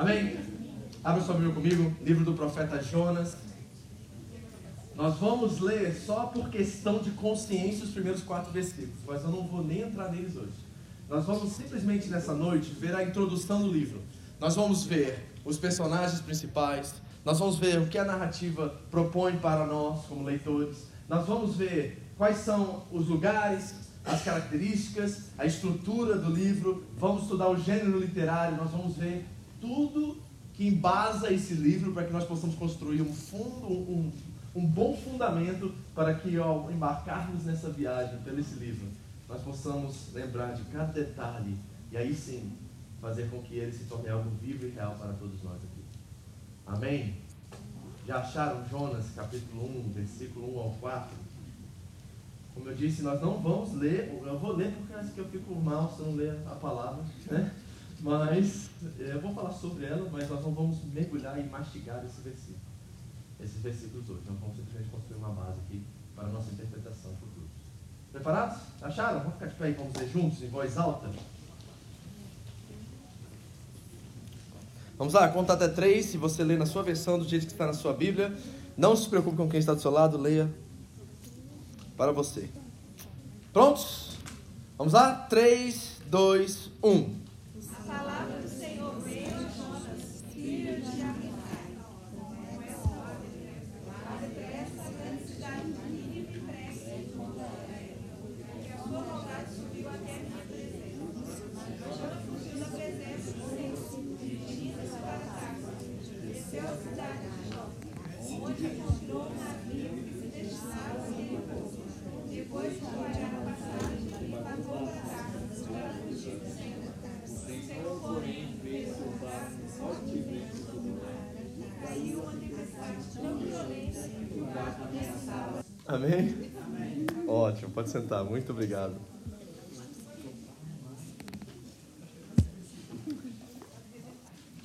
Amém? Abra sua Bíblia comigo, livro do profeta Jonas. Nós vamos ler só por questão de consciência os primeiros quatro versículos, mas eu não vou nem entrar neles hoje. Nós vamos simplesmente nessa noite ver a introdução do livro. Nós vamos ver os personagens principais, nós vamos ver o que a narrativa propõe para nós como leitores, nós vamos ver quais são os lugares, as características, a estrutura do livro, vamos estudar o gênero literário, nós vamos ver tudo que embasa esse livro para que nós possamos construir um fundo, um, um bom fundamento para que ao embarcarmos nessa viagem pelo esse livro, nós possamos lembrar de cada detalhe e aí sim fazer com que ele se torne algo vivo e real para todos nós aqui. Amém? Já acharam Jonas capítulo 1, versículo 1 ao 4? Como eu disse, nós não vamos ler, eu vou ler porque eu fico mal se eu não ler a palavra, né? Mas eh, eu vou falar sobre ela, mas nós não vamos mergulhar e mastigar esse versículo. Esses versículos hoje. Nós vamos simplesmente construir uma base aqui para a nossa interpretação futura. Preparados? Acharam? Vamos ficar de pé e vamos ler juntos, em voz alta? Vamos lá, conta até três. Se você lê na sua versão, do jeito que está na sua Bíblia, não se preocupe com quem está do seu lado, leia para você. Prontos? Vamos lá? 3, 2, 1. A palavra do Senhor veio a Jonas, filho de Amitai, como é óbvio, mas depressa a grande cidade de Nínive cresce contra ela, porque a sua maldade subiu até a minha presença. Jonas fugiu da presença do Senhor, dirigindo-se para Tarso, desceu a cidade de Jó, onde encontrou um navio que se destinava a Jericó. Depois que olhar a passagem, ele pagou para Tarso, para fugir do Senhor. O Senhor, porém, fez soltar forte vento do mar. Caiu uma tempestade tão violenta que o barco ameaçava. Amém? Ótimo, pode sentar. Muito obrigado.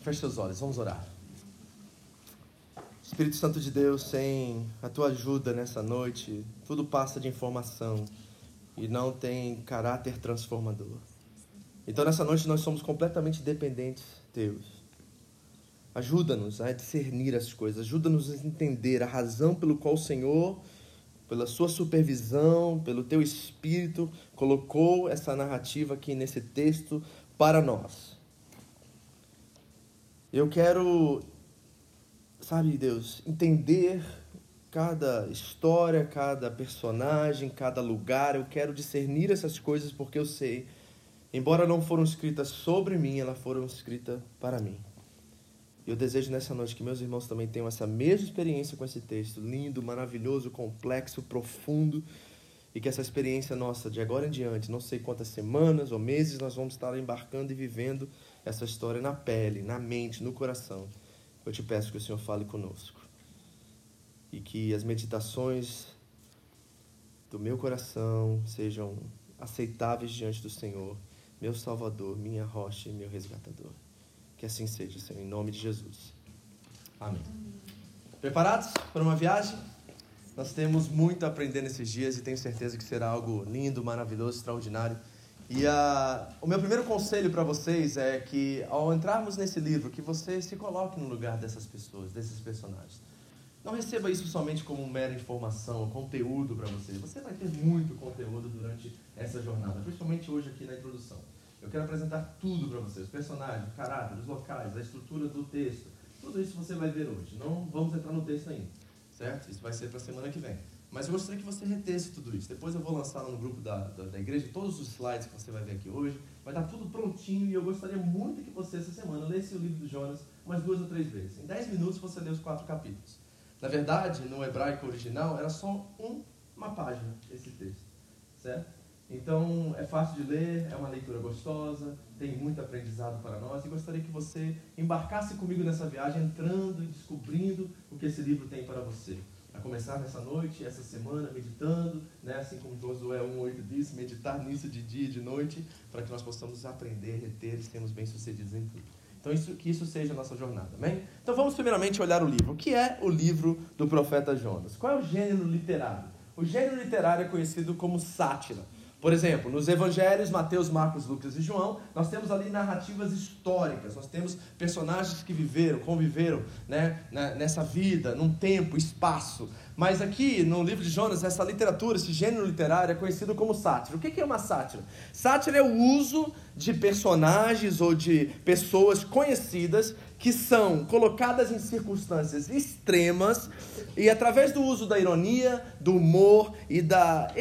Feche seus olhos, vamos orar. Espírito Santo de Deus, sem a tua ajuda nessa noite, tudo passa de informação e não tem caráter transformador. Então nessa noite nós somos completamente dependentes teus. Ajuda-nos a discernir as coisas, ajuda-nos a entender a razão pelo qual o Senhor, pela sua supervisão, pelo teu espírito, colocou essa narrativa aqui nesse texto para nós. Eu quero, sabe, Deus, entender cada história, cada personagem, cada lugar. Eu quero discernir essas coisas porque eu sei, embora não foram escritas sobre mim, elas foram escritas para mim. E eu desejo nessa noite que meus irmãos também tenham essa mesma experiência com esse texto, lindo, maravilhoso, complexo, profundo, e que essa experiência nossa, de agora em diante, não sei quantas semanas ou meses, nós vamos estar embarcando e vivendo essa história na pele, na mente, no coração. Eu te peço que o Senhor fale conosco. E que as meditações do meu coração sejam aceitáveis diante do Senhor, meu Salvador, minha rocha e meu resgatador. Que assim seja, Senhor, em nome de Jesus. Amém. Preparados para uma viagem? Nós temos muito a aprender nesses dias e tenho certeza que será algo lindo, maravilhoso, extraordinário. E o meu primeiro conselho para vocês é que, ao entrarmos nesse livro, que você se coloque no lugar dessas pessoas, desses personagens. Não receba isso somente como mera informação, conteúdo para você. Você vai ter muito conteúdo durante essa jornada, principalmente hoje aqui na introdução. Eu quero apresentar tudo para você, os personagens, o caráter, os locais, a estrutura do texto. Tudo isso você vai ver hoje. Não vamos entrar no texto ainda, certo? Isso vai ser para a semana que vem. Mas eu gostaria que você retesse tudo isso. Depois eu vou lançar no grupo da, da, da, igreja todos os slides que você vai ver aqui hoje. Vai estar tudo prontinho e eu gostaria muito que você, essa semana, lesse o livro do Jonas umas duas ou três vezes. Em dez minutos você lê os quatro capítulos. Na verdade, no hebraico original, era só um, uma página esse texto, certo? Então é fácil de ler, é uma leitura gostosa, tem muito aprendizado para nós e gostaria que você embarcasse comigo nessa viagem, entrando e descobrindo o que esse livro tem para você. A começar nessa noite, essa semana, meditando, né? assim como Josué 1,8 diz, meditar nisso de dia e de noite, para que nós possamos aprender, reter e sermos bem-sucedidos em tudo. Então, isso, que isso seja a nossa jornada, amém? Então, vamos primeiramente olhar o livro. O que é o livro do profeta Jonas? Qual é o gênero literário? O gênero literário é conhecido como sátira. Por exemplo, nos evangelhos, Mateus, Marcos, Lucas e João, nós temos ali narrativas históricas, nós temos personagens que viveram, conviveram né, nessa vida, num tempo, espaço. Mas aqui no livro de Jonas, essa literatura, esse gênero literário é conhecido como sátira. O que é uma sátira? Sátira é o uso de personagens ou de pessoas conhecidas que são colocadas em circunstâncias extremas e através do uso da ironia, do humor e da,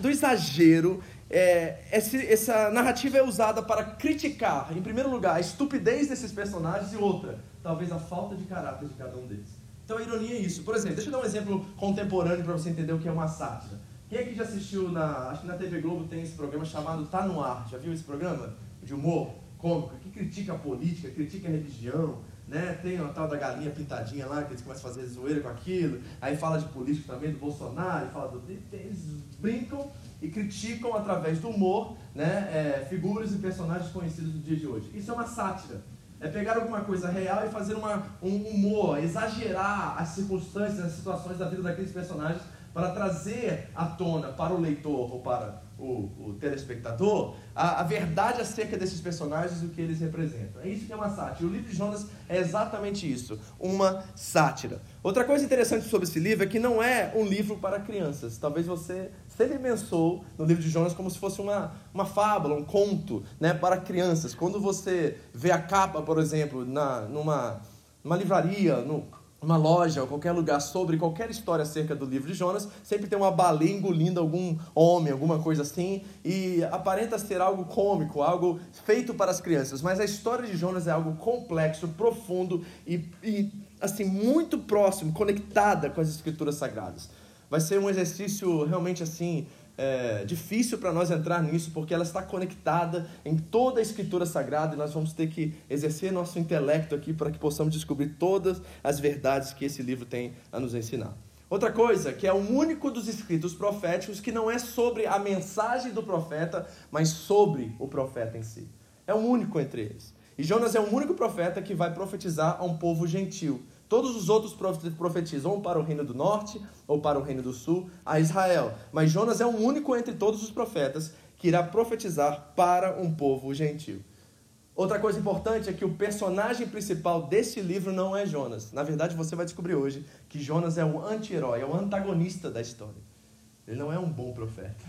do exagero, é, essa narrativa é usada para criticar, em primeiro lugar, a estupidez desses personagens e outra, talvez a falta de caráter de cada um deles. Então a ironia é isso. Por exemplo, deixa eu dar um exemplo contemporâneo para você entender o que é uma sátira. Quem aqui já assistiu na, acho que na TV Globo tem esse programa chamado Tá no Ar. Já viu esse programa de humor cômico que critica a política, critica a religião, né? Tem a tal da galinha pintadinha lá, que eles começam a fazer zoeira com aquilo, aí fala de político também, do Bolsonaro, fala do. Eles brincam e criticam através do humor né? É, figuras e personagens conhecidos do dia de hoje. Isso é uma sátira. É pegar alguma coisa real e fazer uma, um humor, exagerar as circunstâncias, as situações da vida daqueles personagens para trazer à tona para o leitor ou para o, o telespectador a, a, verdade acerca desses personagens e o que eles representam. É isso que é uma sátira. O livro de Jonas é exatamente isso, uma sátira. Outra coisa interessante sobre esse livro é que não é um livro para crianças. Talvez você sempre pensou no livro de Jonas como se fosse uma, uma fábula, um conto né, para crianças. Quando você vê a capa, por exemplo, na, numa, numa livraria, no, uma loja ou qualquer lugar sobre qualquer história acerca do livro de Jonas, sempre tem uma baleia engolindo algum homem, alguma coisa assim, e aparenta ser algo cômico, algo feito para as crianças. Mas a história de Jonas é algo complexo, profundo e, e assim muito próximo, conectada com as escrituras sagradas. Vai ser um exercício realmente assim é, difícil para nós entrar nisso, porque ela está conectada em toda a Escritura Sagrada e nós vamos ter que exercer nosso intelecto aqui para que possamos descobrir todas as verdades que esse livro tem a nos ensinar. Outra coisa, que é o único dos escritos proféticos que não é sobre a mensagem do profeta, mas sobre o profeta em si. É o único entre eles. E Jonas é o único profeta que vai profetizar a um povo gentil. Todos os outros profetizam ou para o reino do norte ou para o reino do sul, a Israel. Mas Jonas é o único entre todos os profetas que irá profetizar para um povo gentil. Outra coisa importante é que o personagem principal desse livro não é Jonas. Na verdade, você vai descobrir hoje que Jonas é o anti-herói, é o antagonista da história. Ele não é um bom profeta.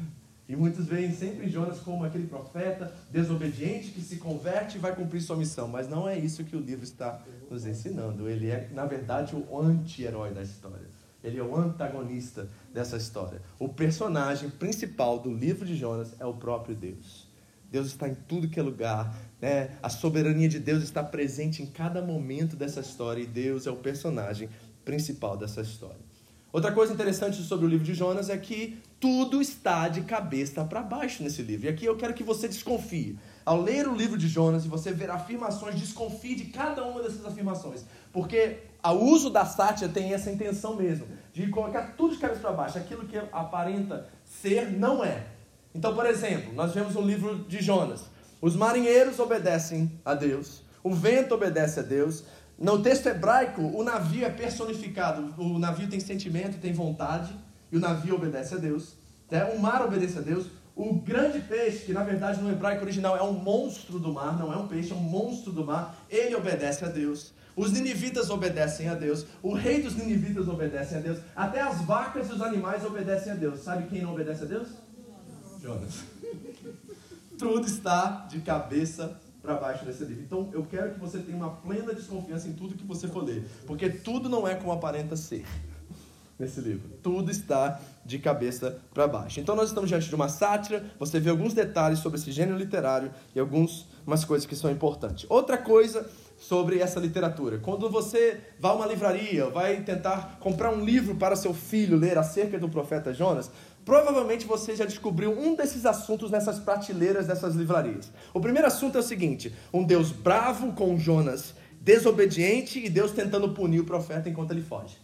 E muitos veem sempre Jonas como aquele profeta desobediente que se converte e vai cumprir sua missão. Mas não é isso que o livro está nos ensinando. Ele é, na verdade, o anti-herói da história. Ele é o antagonista dessa história. O personagem principal do livro de Jonas é o próprio Deus. Deus está em tudo que é lugar, né? A soberania de Deus está presente em cada momento dessa história e Deus é o personagem principal dessa história. Outra coisa interessante sobre o livro de Jonas é que tudo está de cabeça para baixo nesse livro. E aqui eu quero que você desconfie. Ao ler o livro de Jonas e você ver afirmações, desconfie de cada uma dessas afirmações. Porque o uso da sátira tem essa intenção mesmo, de colocar tudo de cabeça para baixo. Aquilo que aparenta ser, não é. Então, por exemplo, nós vemos o livro de Jonas. Os marinheiros obedecem a Deus, o vento obedece a Deus, no texto hebraico, o navio é personificado. O navio tem sentimento, tem vontade, e o navio obedece a Deus. Né? O mar obedece a Deus. O grande peixe, que na verdade no hebraico original é um monstro do mar, não é um peixe, é um monstro do mar, ele obedece a Deus. Os ninivitas obedecem a Deus. O rei dos ninivitas obedece a Deus. Até as vacas e os animais obedecem a Deus. Sabe quem não obedece a Deus? Jonas. Tudo está de cabeça para baixo desse livro. Então, eu quero que você tenha uma plena desconfiança em tudo que você for ler, porque tudo não é como aparenta ser nesse livro. Tudo está de cabeça para baixo. Então, nós estamos diante de uma sátira, você vê alguns detalhes sobre esse gênero literário e algumas coisas que são importantes. Outra coisa sobre essa literatura. Quando você vai a uma livraria, vai tentar comprar um livro para seu filho ler acerca do profeta Jonas, Provavelmente você já descobriu um desses assuntos nessas prateleiras dessas livrarias. O primeiro assunto é o seguinte: um Deus bravo com Jonas desobediente e Deus tentando punir o profeta enquanto ele foge.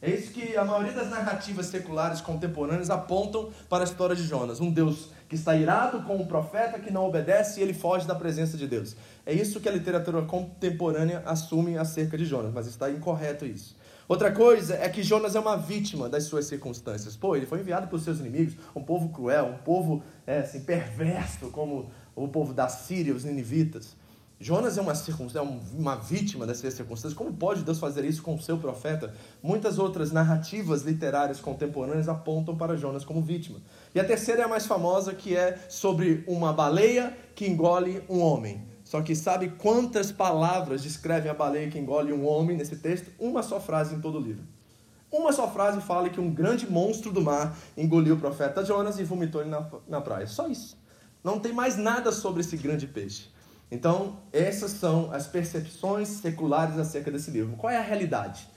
É isso que a maioria das narrativas seculares contemporâneas apontam para a história de Jonas. Um Deus que está irado com o profeta que não obedece e ele foge da presença de Deus. É isso que a literatura contemporânea assume acerca de Jonas, mas está incorreto isso. Outra coisa é que Jonas é uma vítima das suas circunstâncias. Pô, ele foi enviado pelos seus inimigos, um povo cruel, um povo é, assim, perverso, como o povo da Síria, os ninivitas. Jonas é uma, é uma vítima dessas circunstâncias. Como pode Deus fazer isso com o seu profeta? Muitas outras narrativas literárias contemporâneas apontam para Jonas como vítima. E a terceira é a mais famosa, que é sobre uma baleia que engole um homem. Só que sabe quantas palavras descrevem a baleia que engole um homem nesse texto? Uma só frase em todo o livro. Uma só frase fala que um grande monstro do mar engoliu o profeta Jonas e vomitou ele na, na praia. Só isso. Não tem mais nada sobre esse grande peixe. Então, essas são as percepções seculares acerca desse livro. Qual é a realidade?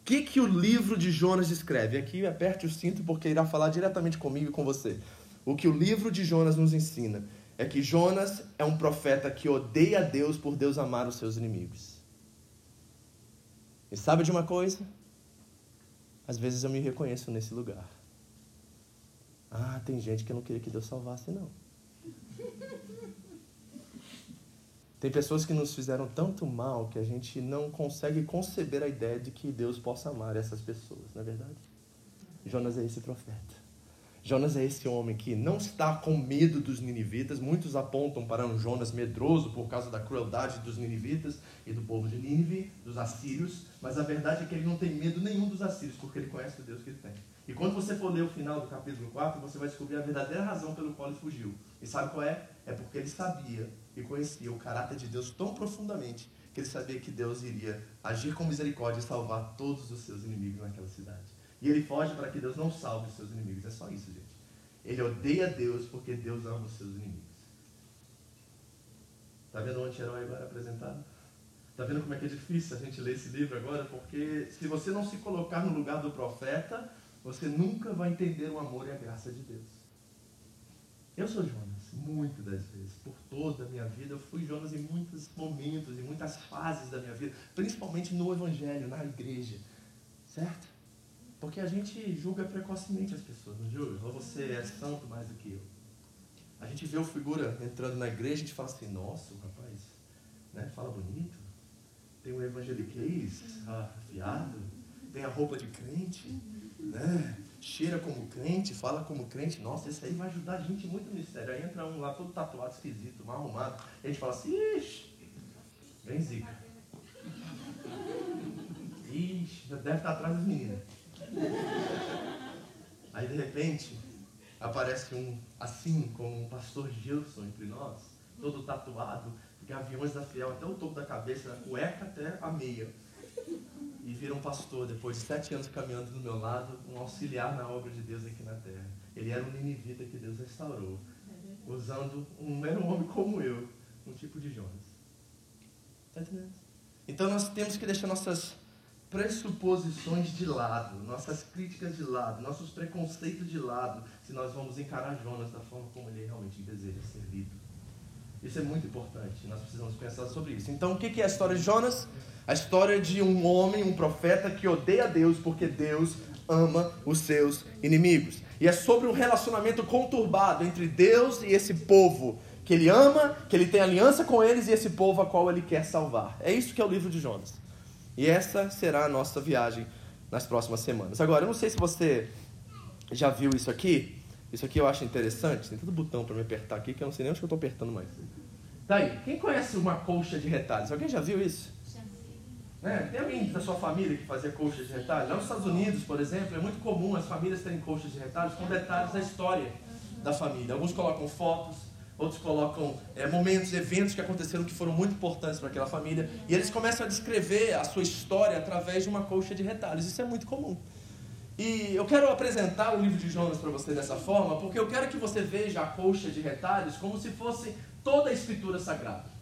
O que, que o livro de Jonas descreve? Aqui aperte o cinto porque irá falar diretamente comigo e com você. O que o livro de Jonas nos ensina é que Jonas é um profeta que odeia Deus por Deus amar os seus inimigos. E sabe de uma coisa? Às vezes eu me reconheço nesse lugar. Ah, tem gente que não queria que Deus salvasse, não. Tem pessoas que nos fizeram tanto mal que a gente não consegue conceber a ideia de que Deus possa amar essas pessoas, não é verdade? Jonas é esse profeta. Jonas é esse homem que não está com medo dos ninivitas. Muitos apontam para um Jonas medroso por causa da crueldade dos ninivitas e do povo de Nínive, dos assírios. Mas a verdade é que ele não tem medo nenhum dos assírios, porque ele conhece o Deus que ele tem. E quando você for ler o final do capítulo 4, você vai descobrir a verdadeira razão pelo qual ele fugiu. E sabe qual é? É porque ele sabia e conhecia o caráter de Deus tão profundamente que ele sabia que Deus iria agir com misericórdia e salvar todos os seus inimigos naquela cidade. E ele foge para que Deus não salve os seus inimigos. É só isso, gente. Ele odeia Deus porque Deus ama os seus inimigos. Está vendo o anti-herói agora apresentado? Está vendo como é que é difícil a gente ler esse livro agora? Porque se você não se colocar no lugar do profeta, você nunca vai entender o amor e a graça de Deus. Eu sou Jonas, muitas das vezes, por toda a minha vida. Eu fui Jonas em muitos momentos, em muitas fases da minha vida, principalmente no Evangelho, na igreja. Certo? Porque a gente julga precocemente as pessoas, não julga? Você é santo mais do que eu. A gente vê o figura entrando na igreja e a gente fala assim, nossa, rapaz né, fala bonito, tem um evangeliquez afiado, tem a roupa de crente, né? cheira como crente, fala como crente, nossa, esse aí vai ajudar a gente muito no ministério. Aí entra um lá todo tatuado, esquisito, mal arrumado, e a gente fala assim, ixi, vem zica. Ixi, já deve estar atrás das meninas. Aí de repente aparece um assim como um pastor Gilson entre nós, todo tatuado, gaviões da fiel até o topo da cabeça, da cueca até a meia e vira um pastor depois de sete anos caminhando do meu lado, um auxiliar na obra de Deus aqui na terra. Ele era um ninivita que Deus restaurou, usando um um homem como eu, um tipo de Jonas. Tá? Então nós temos que deixar nossas pressuposições de lado, nossas críticas de lado, nossos preconceitos de lado, se nós vamos encarar Jonas da forma como ele realmente deseja ser lido. Isso é muito importante, nós precisamos pensar sobre isso. Então, o que é a história de Jonas? A história de um homem, um profeta que odeia Deus porque Deus ama os seus inimigos. E é sobre um relacionamento conturbado entre Deus e esse povo que ele ama, que ele tem aliança com eles e esse povo a qual ele quer salvar. É isso que é o livro de Jonas. E essa será a nossa viagem nas próximas semanas. Agora, eu não sei se você já viu isso aqui. Isso aqui eu acho interessante. Tem todo botão para me apertar aqui que eu não sei nem onde eu estou apertando mais. Daí, tá quem conhece uma colcha de retalhos? Alguém já viu isso? Né? Tem alguém da sua família que fazia colchas de retalhos? Lá nos Estados Unidos, por exemplo, é muito comum as famílias terem colchas de retalhos com detalhes da história da família. Alguns colocam fotos, outros colocam é, momentos, eventos que aconteceram que foram muito importantes para aquela família. E eles começam a descrever a sua história através de uma colcha de retalhos. Isso é muito comum. E eu quero apresentar o livro de Jonas para você dessa forma, porque eu quero que você veja a colcha de retalhos como se fosse toda a escritura sagrada.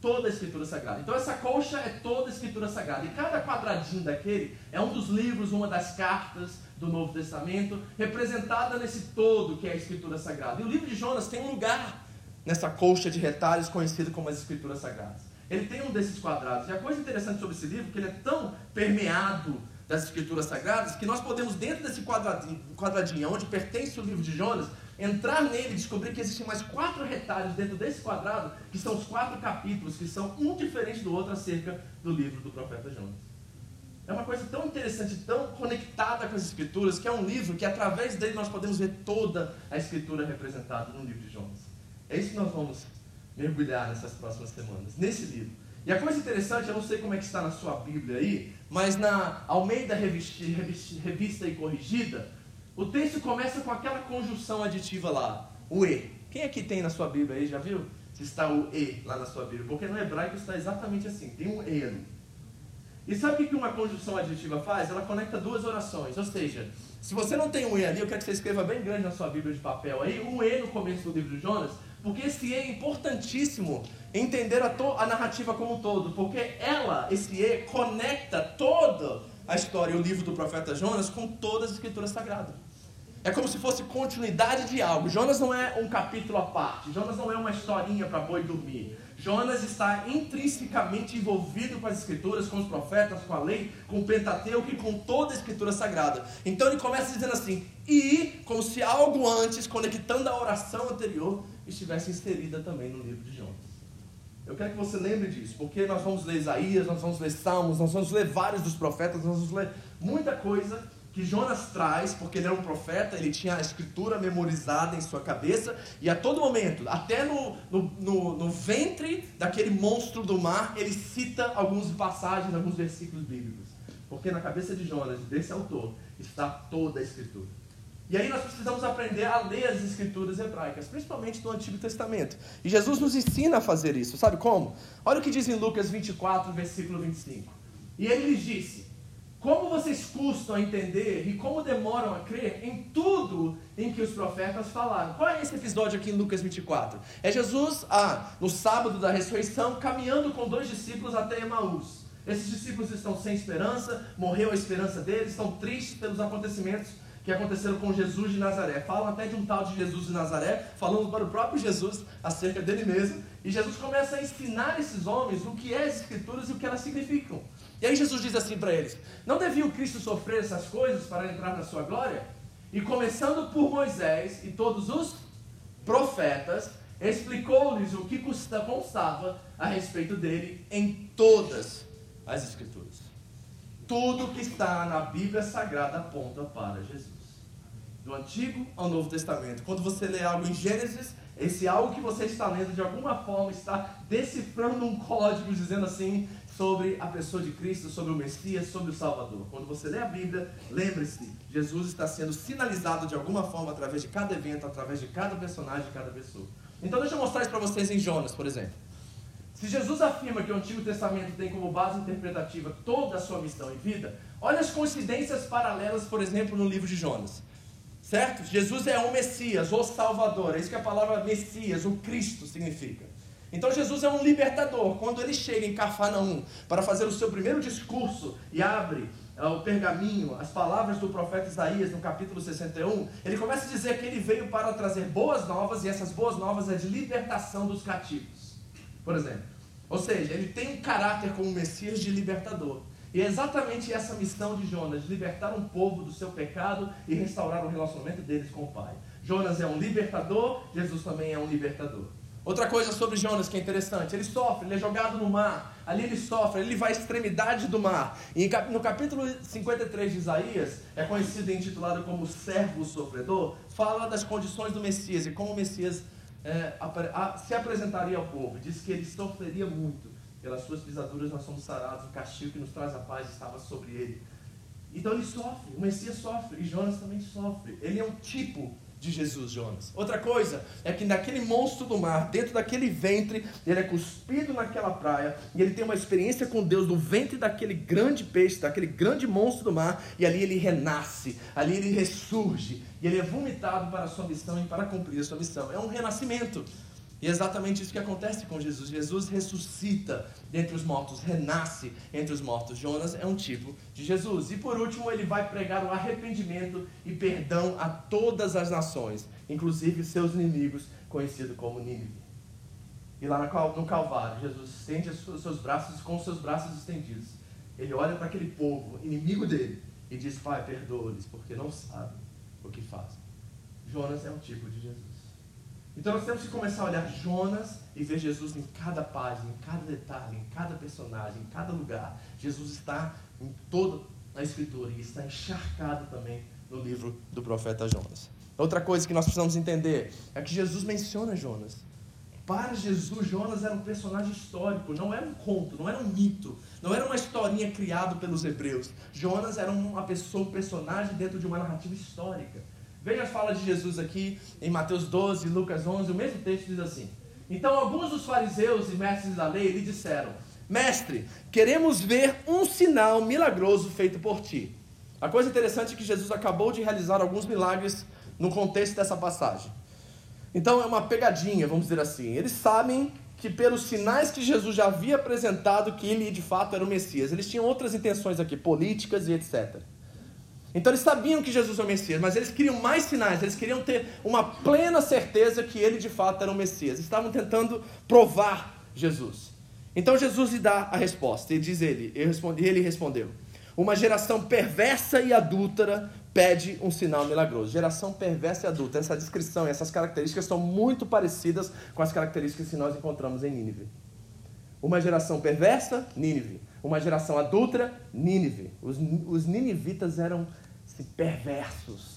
Toda a Escritura Sagrada. Então essa colcha é toda a Escritura Sagrada. E cada quadradinho daquele é um dos livros, uma das cartas do Novo Testamento, representada nesse todo que é a Escritura Sagrada. E o livro de Jonas tem um lugar nessa colcha de retalhos conhecido como as Escrituras Sagradas. Ele tem um desses quadrados. E a coisa interessante sobre esse livro é que ele é tão permeado das Escrituras Sagradas que nós podemos, dentro desse quadradinho, quadradinho onde pertence o livro de Jonas, entrar nele e descobrir que existem mais quatro retalhos dentro desse quadrado, que são os quatro capítulos, que são um diferente do outro acerca do livro do profeta Jonas. É uma coisa tão interessante, tão conectada com as Escrituras, que é um livro que através dele nós podemos ver toda a Escritura representada no livro de Jonas. É isso que nós vamos mergulhar nessas próximas semanas, nesse livro. E a coisa interessante, eu não sei como é que está na sua Bíblia aí, mas na Almeida Revista, Revista, Revista e Corrigida, o texto começa com aquela conjunção aditiva lá, o E. Quem aqui tem na sua Bíblia aí, já viu? Está o E lá na sua Bíblia. Porque no hebraico está exatamente assim, tem um E ali. E sabe o que uma conjunção aditiva faz? Ela conecta duas orações. Ou seja, se você não tem um E ali, eu quero que você escreva bem grande na sua Bíblia de papel aí, um E no começo do livro de Jonas, porque esse E é importantíssimo entender a, a narrativa como um todo, porque ela, esse E, conecta toda a história e o livro do profeta Jonas com todas as escrituras sagradas. É como se fosse continuidade de algo. Jonas não é um capítulo à parte. Jonas não é uma historinha para boi dormir. Jonas está intrinsecamente envolvido com as escrituras, com os profetas, com a lei, com o Pentateuco e com toda a escritura sagrada. Então ele começa dizendo assim: e como se algo antes, conectando a oração anterior, estivesse inserida também no livro de Jonas. Eu quero que você lembre disso, porque nós vamos ler Isaías, nós vamos ler Salmos, nós vamos ler vários dos profetas, nós vamos ler muita coisa que Jonas traz, porque ele era um profeta, ele tinha a escritura memorizada em sua cabeça, e a todo momento, até no, no, no, no ventre daquele monstro do mar, ele cita algumas passagens, alguns versículos bíblicos. Porque na cabeça de Jonas, desse autor, está toda a escritura. E aí nós precisamos aprender a ler as escrituras hebraicas, principalmente no Antigo Testamento. E Jesus nos ensina a fazer isso, sabe como? Olha o que diz em Lucas 24, versículo 25. E ele lhes disse: como vocês custam a entender e como demoram a crer em tudo em que os profetas falaram. Qual é esse episódio aqui em Lucas 24? É Jesus, ah, no sábado da ressurreição, caminhando com dois discípulos até Emaús. Esses discípulos estão sem esperança, morreu a esperança deles, estão tristes pelos acontecimentos que aconteceram com Jesus de Nazaré. Falam até de um tal de Jesus de Nazaré, falando para o próprio Jesus acerca dele mesmo. E Jesus começa a ensinar esses homens o que é as Escrituras e o que elas significam. E aí Jesus diz assim para eles: Não devia o Cristo sofrer essas coisas para entrar na sua glória? E começando por Moisés e todos os profetas, explicou-lhes o que constava a respeito dele em todas as Escrituras. Tudo que está na Bíblia Sagrada aponta para Jesus. Do Antigo ao Novo Testamento. Quando você lê algo em Gênesis, esse algo que você está lendo de alguma forma está decifrando um código dizendo assim: sobre a pessoa de Cristo, sobre o Messias, sobre o Salvador. Quando você lê a Bíblia, lembre-se, Jesus está sendo sinalizado de alguma forma através de cada evento, através de cada personagem, de cada pessoa. Então deixa eu mostrar isso para vocês em Jonas, por exemplo. Se Jesus afirma que o Antigo Testamento tem como base interpretativa toda a sua missão e vida, olha as coincidências paralelas, por exemplo, no livro de Jonas. Certo? Jesus é o Messias, o Salvador. É isso que a palavra Messias, o Cristo, significa. Então Jesus é um libertador. Quando ele chega em Cafarnaum para fazer o seu primeiro discurso e abre uh, o pergaminho, as palavras do profeta Isaías no capítulo 61, ele começa a dizer que ele veio para trazer boas novas e essas boas novas é de libertação dos cativos. Por exemplo. Ou seja, ele tem um caráter como Messias de libertador. E é exatamente essa missão de Jonas, libertar um povo do seu pecado e restaurar o relacionamento deles com o Pai. Jonas é um libertador, Jesus também é um libertador. Outra coisa sobre Jonas que é interessante, ele sofre, ele é jogado no mar, ali ele sofre, ele vai à extremidade do mar. E no capítulo 53 de Isaías, é conhecido e intitulado como servo sofredor, fala das condições do Messias e como o Messias é, se apresentaria ao povo. Diz que ele sofreria muito, pelas suas pisaduras nós somos sarados, o castigo que nos traz a paz estava sobre ele. Então ele sofre, o Messias sofre, e Jonas também sofre. Ele é um tipo de Jesus, Jonas. Outra coisa é que naquele monstro do mar, dentro daquele ventre, ele é cuspido naquela praia e ele tem uma experiência com Deus no ventre daquele grande peixe, daquele grande monstro do mar, e ali ele renasce, ali ele ressurge, e ele é vomitado para a sua missão e para cumprir a sua missão. É um renascimento. E é exatamente isso que acontece com Jesus. Jesus ressuscita dentre os mortos, renasce entre os mortos. Jonas é um tipo de Jesus. E por último, ele vai pregar o arrependimento e perdão a todas as nações, inclusive seus inimigos, conhecido como Nínive. E lá no Calvário, Jesus estende os seus braços com os seus braços estendidos. Ele olha para aquele povo, inimigo dele, e diz: Pai, perdoa-lhes, porque não sabem o que fazem. Jonas é um tipo de Jesus. Então nós temos que começar a olhar Jonas e ver Jesus em cada página, em cada detalhe, em cada personagem, em cada lugar. Jesus está em toda a Escritura e está encharcado também no livro do profeta Jonas. Outra coisa que nós precisamos entender é que Jesus menciona Jonas. Para Jesus, Jonas era um personagem histórico, não era um conto, não era um mito, não era uma historinha criada pelos hebreus. Jonas era uma pessoa, um personagem dentro de uma narrativa histórica. Veja a fala de Jesus aqui em Mateus 12, Lucas 11, o mesmo texto diz assim: Então alguns dos fariseus e mestres da lei lhe disseram: Mestre, queremos ver um sinal milagroso feito por ti. A coisa interessante é que Jesus acabou de realizar alguns milagres no contexto dessa passagem. Então é uma pegadinha, vamos dizer assim. Eles sabem que pelos sinais que Jesus já havia apresentado que ele de fato era o Messias. Eles tinham outras intenções aqui, políticas e etc. Então eles sabiam que Jesus é o Messias, mas eles queriam mais sinais, eles queriam ter uma plena certeza que ele de fato era o Messias. Estavam tentando provar Jesus. Então Jesus lhe dá a resposta, e diz ele, ele respondeu: Uma geração perversa e adúltera pede um sinal milagroso. Geração perversa e adulta. Essa descrição e essas características são muito parecidas com as características que nós encontramos em Nínive. Uma geração perversa, Nínive. Uma geração adulta, Nínive. Os, os ninivitas eram assim, perversos,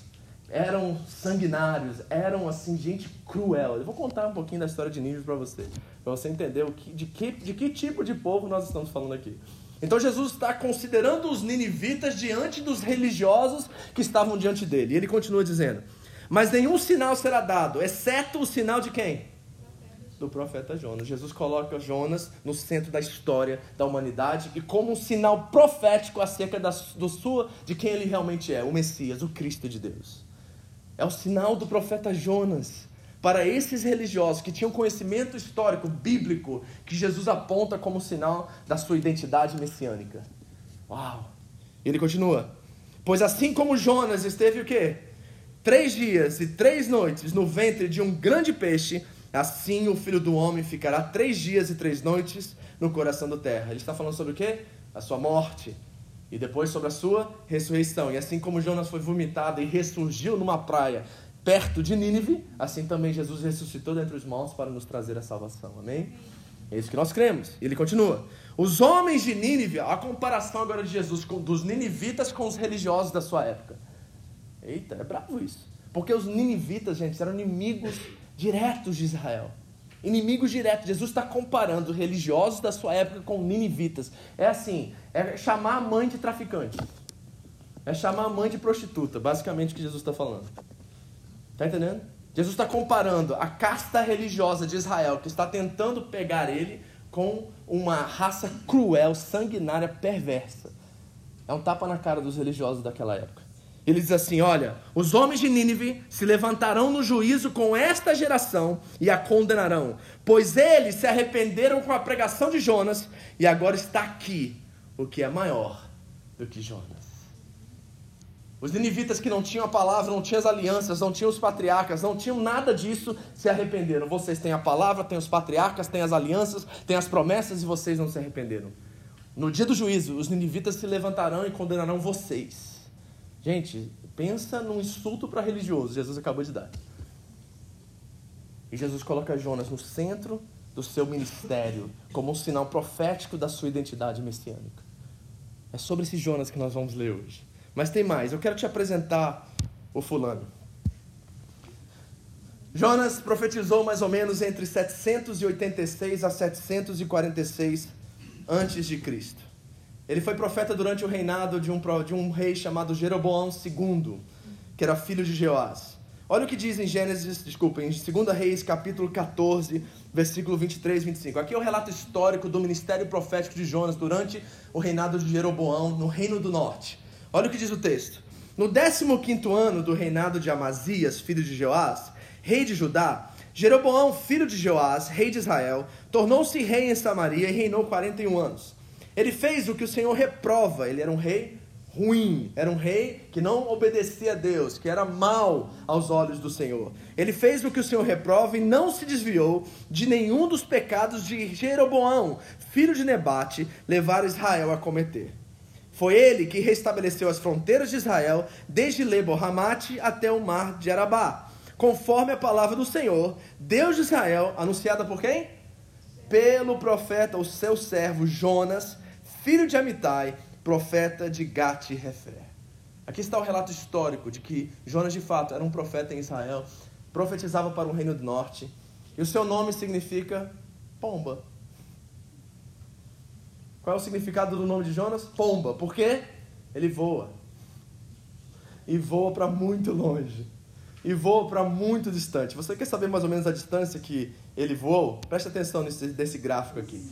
eram sanguinários, eram assim gente cruel. Eu vou contar um pouquinho da história de Nínive para você, para você entender o que, de, que, de que tipo de povo nós estamos falando aqui. Então Jesus está considerando os ninivitas diante dos religiosos que estavam diante dele. E ele continua dizendo: Mas nenhum sinal será dado, exceto o sinal de quem? Do profeta Jonas. Jesus coloca Jonas no centro da história da humanidade e como um sinal profético acerca da, do sua, de quem ele realmente é, o Messias, o Cristo de Deus. É o sinal do profeta Jonas para esses religiosos que tinham conhecimento histórico, bíblico, que Jesus aponta como sinal da sua identidade messiânica. Uau! Ele continua. Pois assim como Jonas esteve o quê? Três dias e três noites no ventre de um grande peixe, Assim o filho do homem ficará três dias e três noites no coração da terra. Ele está falando sobre o quê? A sua morte. E depois sobre a sua ressurreição. E assim como Jonas foi vomitado e ressurgiu numa praia perto de Nínive, assim também Jesus ressuscitou dentre os mortos para nos trazer a salvação. Amém? É isso que nós cremos. E ele continua. Os homens de Nínive, a comparação agora de Jesus com, dos ninivitas com os religiosos da sua época. Eita, é bravo isso. Porque os ninivitas, gente, eram inimigos diretos de Israel. Inimigos diretos. Jesus está comparando religiosos da sua época com ninivitas. É assim, é chamar a mãe de traficante. É chamar a mãe de prostituta, basicamente o que Jesus está falando. Está entendendo? Jesus está comparando a casta religiosa de Israel, que está tentando pegar ele, com uma raça cruel, sanguinária, perversa. É um tapa na cara dos religiosos daquela época. Ele diz assim: Olha, os homens de Nínive se levantarão no juízo com esta geração e a condenarão, pois eles se arrependeram com a pregação de Jonas e agora está aqui o que é maior do que Jonas. Os ninivitas que não tinham a palavra, não tinham as alianças, não tinham os patriarcas, não tinham nada disso, se arrependeram. Vocês têm a palavra, têm os patriarcas, têm as alianças, têm as promessas e vocês não se arrependeram. No dia do juízo, os ninivitas se levantarão e condenarão vocês. Gente, pensa num insulto para religioso, Jesus acabou de dar. E Jesus coloca Jonas no centro do seu ministério, como um sinal profético da sua identidade messiânica. É sobre esse Jonas que nós vamos ler hoje. Mas tem mais, eu quero te apresentar o fulano. Jonas profetizou mais ou menos entre 786 a 746 antes de Cristo. Ele foi profeta durante o reinado de um, de um rei chamado Jeroboão II, que era filho de Jeoás. Olha o que diz em Gênesis, desculpa, em 2 Reis, capítulo 14, versículo 23 e 25. Aqui é o relato histórico do ministério profético de Jonas durante o reinado de Jeroboão no Reino do Norte. Olha o que diz o texto. No 15 ano do reinado de Amazias, filho de Jeoás, rei de Judá, Jeroboão, filho de Joás, rei de Israel, tornou-se rei em Samaria e reinou 41 anos. Ele fez o que o Senhor reprova, ele era um rei ruim, era um rei que não obedecia a Deus, que era mau aos olhos do Senhor. Ele fez o que o Senhor reprova e não se desviou de nenhum dos pecados de Jeroboão, filho de Nebate, levar Israel a cometer. Foi ele que restabeleceu as fronteiras de Israel, desde Lebo-Hamate até o mar de Arabá, conforme a palavra do Senhor, Deus de Israel, anunciada por quem? Pelo profeta, o seu servo Jonas, filho de Amitai, profeta de Gate Refer. Aqui está o relato histórico de que Jonas de fato era um profeta em Israel, profetizava para o reino do norte, e o seu nome significa pomba. Qual é o significado do nome de Jonas? Pomba. Por quê? Ele voa. E voa para muito longe. E voa para muito distante. Você quer saber mais ou menos a distância que ele voou? Preste atenção nesse desse gráfico aqui.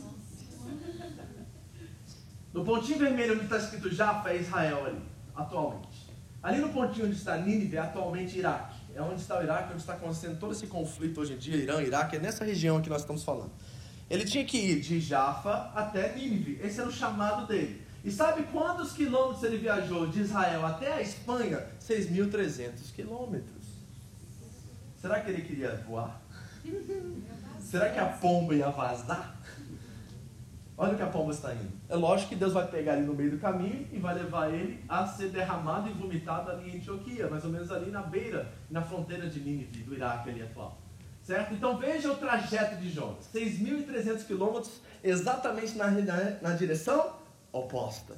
No pontinho vermelho onde está escrito Jaffa é Israel ali, atualmente. Ali no pontinho onde está Nínive é atualmente Iraque. É onde está o Iraque, onde está acontecendo todo esse conflito hoje em dia, Irã, Iraque, é nessa região que nós estamos falando. Ele tinha que ir de Jaffa até Nínive. Esse era o chamado dele. E sabe quantos quilômetros ele viajou de Israel até a Espanha? 6.300 quilômetros. Será que ele queria voar? Será que a pomba ia vazar? Olha o que a pomba está indo. É lógico que Deus vai pegar ele no meio do caminho e vai levar ele a ser derramado e vomitado ali em Antioquia, mais ou menos ali na beira, na fronteira de Nínive, do Iraque ali atual. Certo? Então veja o trajeto de Jonas. 6.300 quilômetros exatamente na, na, na direção oposta.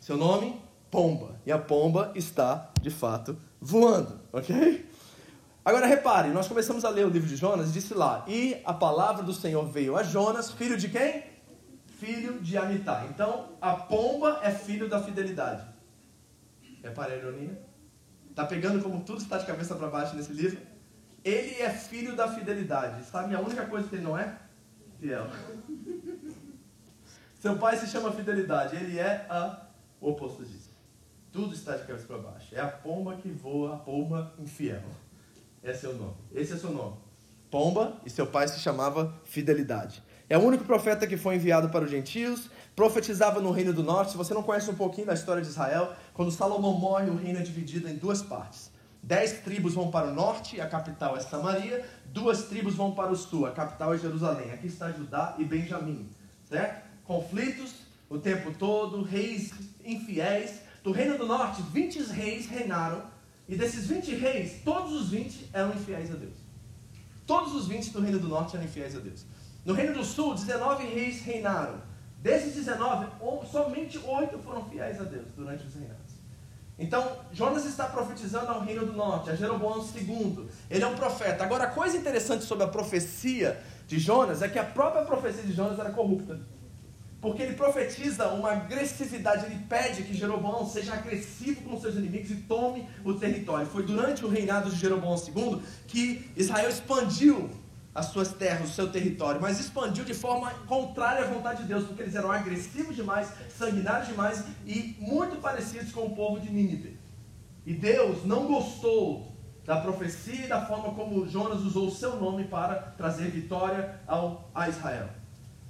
Seu nome? Pomba. E a pomba está, de fato, voando. Ok? Agora repare, nós começamos a ler o livro de Jonas e disse lá: E a palavra do Senhor veio a Jonas, filho de quem? Filho de Amitai. Então, a pomba é filho da fidelidade. Repare a ironia? Está pegando como tudo está de cabeça para baixo nesse livro? Ele é filho da fidelidade. Sabe a única coisa que ele não é? Fiel. Seu pai se chama fidelidade. Ele é a, o oposto disso. Tudo está de cabeça para baixo. É a pomba que voa, a pomba infiel. Esse é o nome. Esse é seu nome. Pomba e seu pai se chamava Fidelidade. É o único profeta que foi enviado para os gentios, profetizava no reino do norte. Se você não conhece um pouquinho da história de Israel, quando Salomão morre, o reino é dividido em duas partes. Dez tribos vão para o norte, a capital é Samaria. Duas tribos vão para o sul, a capital é Jerusalém. Aqui está Judá e Benjamim. Certo? Conflitos o tempo todo, reis infiéis. Do reino do norte, 20 reis reinaram. E desses 20 reis, todos os 20 eram infiéis a Deus. Todos os 20 do reino do norte eram infiéis a Deus. No reino do sul, 19 reis reinaram. Desses 19, somente 8 foram fiéis a Deus durante os reinados. Então, Jonas está profetizando ao reino do norte, a Jeroboão II. Ele é um profeta. Agora, a coisa interessante sobre a profecia de Jonas é que a própria profecia de Jonas era corrupta. Porque ele profetiza uma agressividade, ele pede que Jeroboão seja agressivo com seus inimigos e tome o território. Foi durante o reinado de Jeroboão II que Israel expandiu as suas terras, o seu território, mas expandiu de forma contrária à vontade de Deus, porque eles eram agressivos demais, sanguinários demais e muito parecidos com o povo de Nínive. E Deus não gostou da profecia e da forma como Jonas usou o seu nome para trazer vitória ao, a Israel.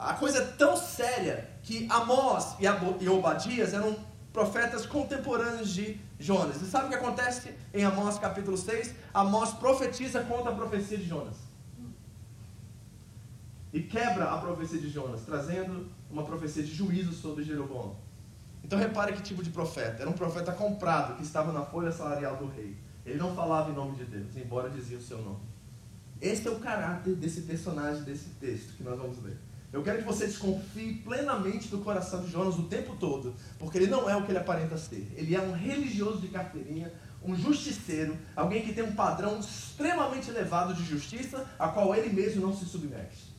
A coisa é tão séria que Amós e Obadias eram profetas contemporâneos de Jonas. E sabe o que acontece em Amós capítulo 6? Amós profetiza contra a profecia de Jonas. E quebra a profecia de Jonas, trazendo uma profecia de juízo sobre Jeroboão. Então repare que tipo de profeta. Era um profeta comprado que estava na folha salarial do rei. Ele não falava em nome de Deus, embora dizia o seu nome. Esse é o caráter desse personagem, desse texto que nós vamos ler. Eu quero que você desconfie plenamente do coração de Jonas o tempo todo, porque ele não é o que ele aparenta ser. Ele é um religioso de carteirinha, um justiceiro, alguém que tem um padrão extremamente elevado de justiça, a qual ele mesmo não se submete.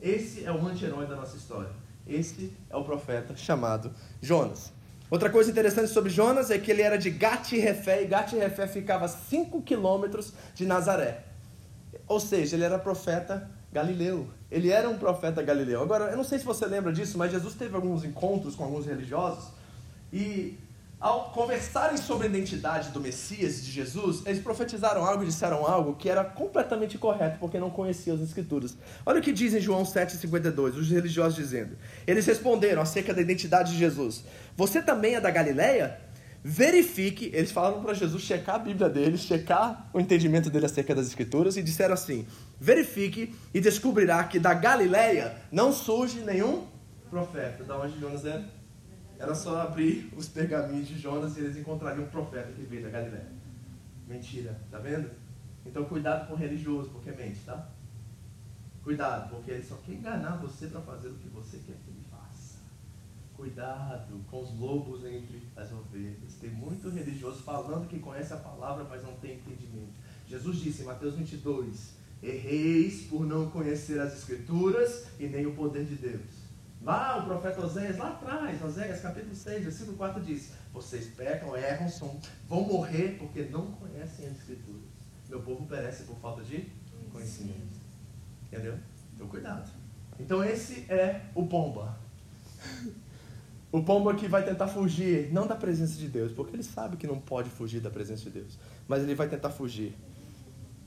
Esse é o anti-herói da nossa história. Esse é o profeta chamado Jonas. Outra coisa interessante sobre Jonas é que ele era de Gat-Refé, e Gat-Refé ficava a 5 quilômetros de Nazaré. Ou seja, ele era profeta galileu. Ele era um profeta galileu. Agora, eu não sei se você lembra disso, mas Jesus teve alguns encontros com alguns religiosos e ao conversarem sobre a identidade do Messias, de Jesus, eles profetizaram algo e disseram algo que era completamente correto, porque não conheciam as Escrituras. Olha o que diz em João 7,52, os religiosos dizendo. Eles responderam acerca da identidade de Jesus. Você também é da Galileia? Verifique, eles falaram para Jesus checar a Bíblia deles, checar o entendimento dele acerca das Escrituras, e disseram assim: verifique e descobrirá que da Galileia não surge nenhum profeta. Da onde Jonas é? Era só abrir os pergaminhos de Jonas e eles encontrariam um profeta que veio da Galileia. Mentira, tá vendo? Então cuidado com o religioso, porque mente, tá? Cuidado, porque ele só quer enganar você para fazer o que você quer. Cuidado com os lobos entre as ovelhas. Tem muito religioso falando que conhece a palavra, mas não tem entendimento. Jesus disse em Mateus 22: Erreis por não conhecer as Escrituras e nem o poder de Deus. Lá o profeta Oséias, lá atrás, Oséias capítulo 6, versículo 4 diz: Vocês pecam, erram, são, vão morrer porque não conhecem as Escrituras. Meu povo perece por falta de conhecimento. Entendeu? Então cuidado. Então esse é o pomba. O pomba que vai tentar fugir, não da presença de Deus, porque ele sabe que não pode fugir da presença de Deus, mas ele vai tentar fugir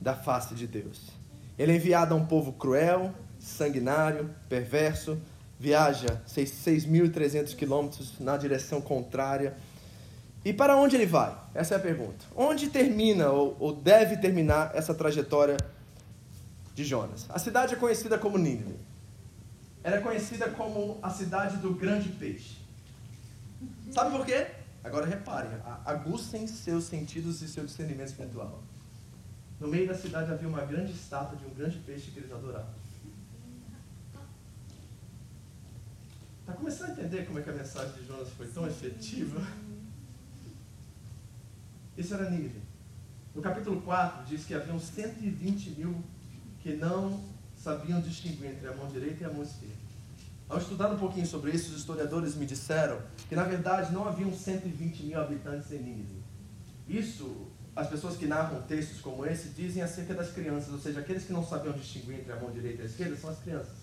da face de Deus. Ele é enviado a um povo cruel, sanguinário, perverso, viaja 6.300 quilômetros na direção contrária. E para onde ele vai? Essa é a pergunta. Onde termina ou, ou deve terminar essa trajetória de Jonas? A cidade é conhecida como Nínive. Ela é conhecida como a cidade do grande peixe. Sabe por quê? Agora reparem, aguçem seus sentidos e seu discernimento espiritual. No meio da cidade havia uma grande estátua de um grande peixe que eles adoravam. Está começando a entender como é que a mensagem de Jonas foi tão efetiva? Isso era Nínive. No capítulo 4 diz que haviam 120 mil que não sabiam distinguir entre a mão direita e a mão esquerda. Ao estudar um pouquinho sobre isso, os historiadores me disseram que na verdade não haviam 120 mil habitantes em Nínive. Isso, as pessoas que narram textos como esse dizem acerca das crianças, ou seja, aqueles que não sabiam distinguir entre a mão direita e a esquerda são as crianças.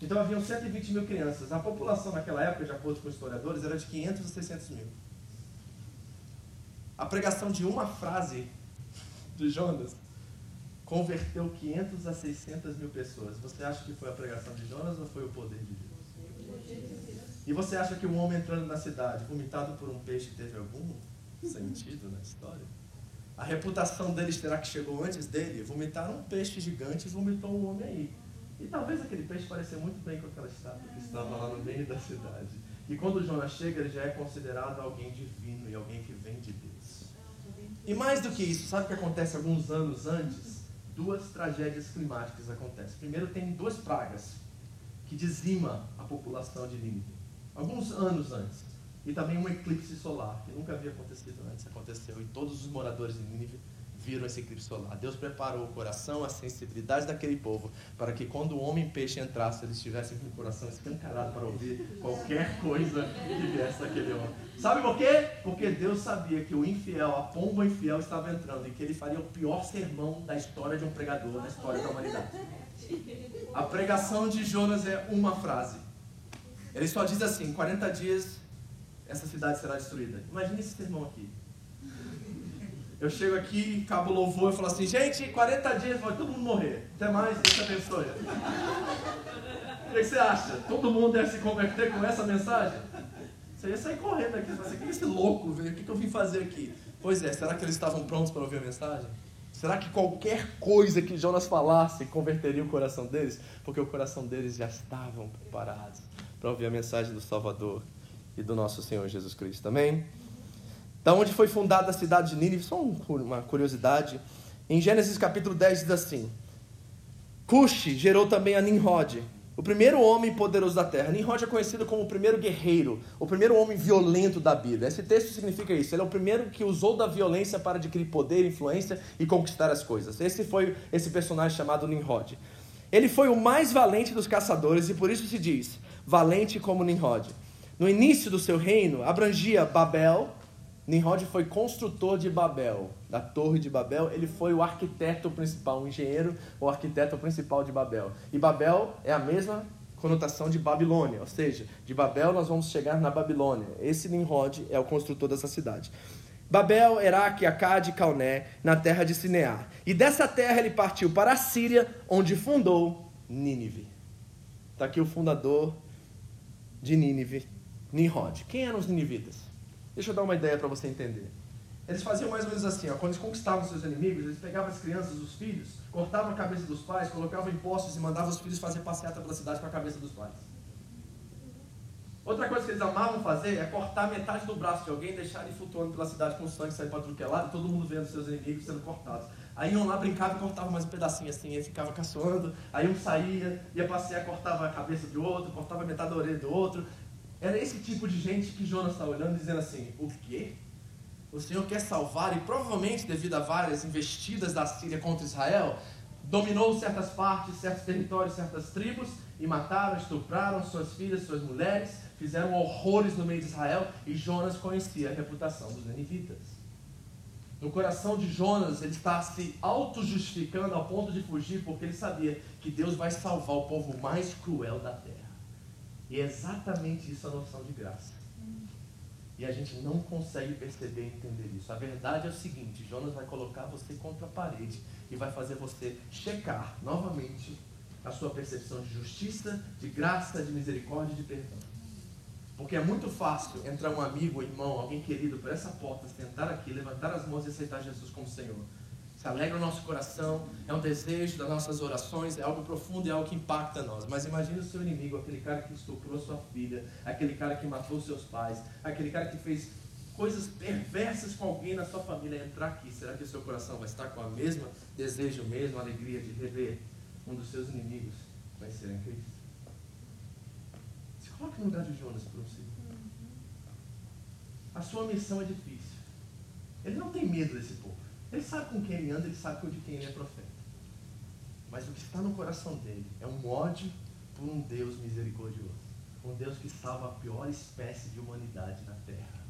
Então haviam 120 mil crianças. A população naquela época, de acordo com historiadores, era de 500 a 600 mil. A pregação de uma frase de Jonas converteu 500 a 600 mil pessoas. Você acha que foi a pregação de Jonas ou foi o poder de Deus? E você acha que um homem entrando na cidade, vomitado por um peixe, teve algum sentido na história? A reputação deles terá que chegou antes dele? Vomitaram um peixe gigante e vomitou um homem aí. E talvez aquele peixe parecia muito bem com aquela estátua que estava lá no meio da cidade. E quando Jonas chega, ele já é considerado alguém divino e alguém que vem de Deus. E mais do que isso, sabe o que acontece alguns anos antes? Duas tragédias climáticas acontecem. Primeiro, tem duas pragas que dizima a população de Nínive. Alguns anos antes. E também um eclipse solar, que nunca havia acontecido antes, aconteceu. E todos os moradores de Nínive viram esse eclipse solar. Deus preparou o coração, a sensibilidade daquele povo, para que quando o homem peixe entrasse, eles tivessem com o coração escancarado para ouvir qualquer coisa que viesse daquele homem. Sabe por quê? Porque Deus sabia que o infiel, a pomba infiel, estava entrando e que ele faria o pior sermão da história de um pregador, na história da humanidade. A pregação de Jonas é uma frase. Ele só diz assim: 40 dias essa cidade será destruída. Imagine esse sermão aqui. Eu chego aqui, cabo louvor e falo assim, gente, 40 dias vai todo mundo morrer. Até mais, Deus te abençoe. O que você acha? Todo mundo deve se converter com essa mensagem? Você ia sair correndo aqui, você assim, que esse louco veio? O que eu vim fazer aqui? Pois é, será que eles estavam prontos para ouvir a mensagem? Será que qualquer coisa que Jonas falasse converteria o coração deles? Porque o coração deles já estavam preparados para ouvir a mensagem do Salvador e do nosso Senhor Jesus Cristo. Amém? Da onde foi fundada a cidade de Nínive, só uma curiosidade. Em Gênesis capítulo 10 diz assim: Cuxi gerou também a Nimrod, o primeiro homem poderoso da terra. Nimrod é conhecido como o primeiro guerreiro, o primeiro homem violento da Bíblia. Esse texto significa isso. Ele é o primeiro que usou da violência para adquirir poder, influência e conquistar as coisas. Esse foi esse personagem chamado Nimrod. Ele foi o mais valente dos caçadores e por isso se diz valente como Nimrod. No início do seu reino, abrangia Babel, Nimrod foi construtor de Babel, da Torre de Babel. Ele foi o arquiteto principal, o engenheiro, o arquiteto principal de Babel. E Babel é a mesma conotação de Babilônia, ou seja, de Babel nós vamos chegar na Babilônia. Esse Nimrod é o construtor dessa cidade. Babel, Eraque, Acade e Calné, na terra de Sinear. E dessa terra ele partiu para a Síria, onde fundou Nínive. Está aqui o fundador de Nínive, Nimrod. Quem eram os ninivitas? Deixa eu dar uma ideia para você entender. Eles faziam mais ou menos assim, ó, quando eles conquistavam seus inimigos, eles pegavam as crianças, os filhos, cortavam a cabeça dos pais, colocavam impostos e mandavam os filhos fazer passeata pela cidade com a cabeça dos pais. Outra coisa que eles amavam fazer é cortar metade do braço de alguém deixar ele flutuando pela cidade com sangue saindo para tudo que lado todo mundo vendo seus inimigos sendo cortados. Aí iam lá, brincavam e cortavam mais um pedacinho assim, aí ficava caçoando, aí um saía, ia passear, cortava a cabeça de outro, cortava metade da orelha do outro. Era esse tipo de gente que Jonas está olhando dizendo assim, o quê? O Senhor quer salvar e provavelmente devido a várias investidas da Síria contra Israel, dominou certas partes, certos territórios, certas tribos e mataram, estupraram suas filhas, suas mulheres, fizeram horrores no meio de Israel e Jonas conhecia a reputação dos ninivitas. No coração de Jonas, ele está se auto-justificando ao ponto de fugir, porque ele sabia que Deus vai salvar o povo mais cruel da terra. E é exatamente isso a noção de graça. E a gente não consegue perceber e entender isso. A verdade é o seguinte: Jonas vai colocar você contra a parede e vai fazer você checar novamente a sua percepção de justiça, de graça, de misericórdia e de perdão. Porque é muito fácil entrar um amigo, irmão, alguém querido por essa porta, sentar aqui, levantar as mãos e aceitar Jesus como Senhor. Isso alegra o nosso coração, é um desejo das nossas orações, é algo profundo e é algo que impacta nós. Mas imagine o seu inimigo, aquele cara que estuprou sua filha, aquele cara que matou seus pais, aquele cara que fez coisas perversas com alguém na sua família entrar aqui. Será que o seu coração vai estar com a mesma desejo, a mesma alegria de rever um dos seus inimigos conhecer em Cristo? Coloque no lugar de Jonas por um segundo. A sua missão é difícil. Ele não tem medo desse povo. Ele sabe com quem ele anda, ele sabe de quem ele é profeta. Mas o que está no coração dele é um ódio por um Deus misericordioso. Um Deus que salva a pior espécie de humanidade na terra.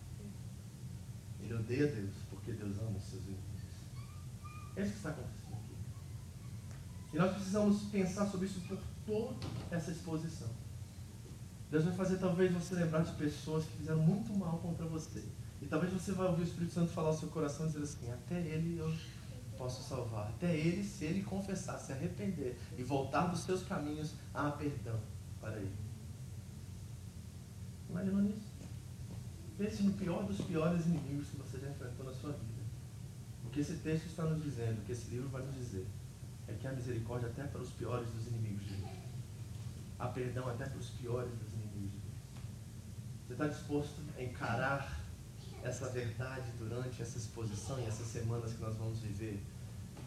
Ele odeia Deus porque Deus ama os seus inimigos. É isso que está acontecendo aqui. E nós precisamos pensar sobre isso por toda essa exposição. Deus vai fazer talvez você lembrar de pessoas que fizeram muito mal contra você. E talvez você vai ouvir o Espírito Santo falar ao seu coração e dizer assim, até ele eu posso salvar. Até ele, se ele confessar, se arrepender e voltar dos seus caminhos, há perdão para ele. Imagina nisso. Pense no pior dos piores inimigos que você já enfrentou na sua vida. O que esse texto está nos dizendo, o que esse livro vai nos dizer, é que há misericórdia até para os piores dos inimigos de Deus. Há perdão até para os piores dos. Você está disposto a encarar essa verdade durante essa exposição e essas semanas que nós vamos viver?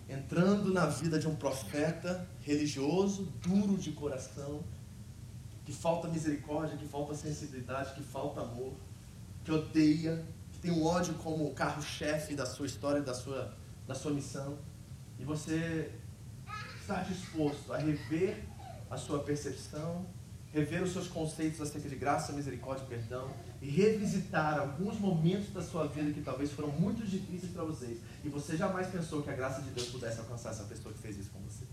Entrando na vida de um profeta religioso, duro de coração, que falta misericórdia, que falta sensibilidade, que falta amor que odeia, que tem o ódio como carro-chefe da sua história, da sua, da sua missão. E você está disposto a rever a sua percepção, rever os seus conceitos acerca de graça, misericórdia e perdão e revisitar alguns momentos da sua vida que talvez foram muito difíceis para vocês e você jamais pensou que a graça de Deus pudesse alcançar essa pessoa que fez isso com você.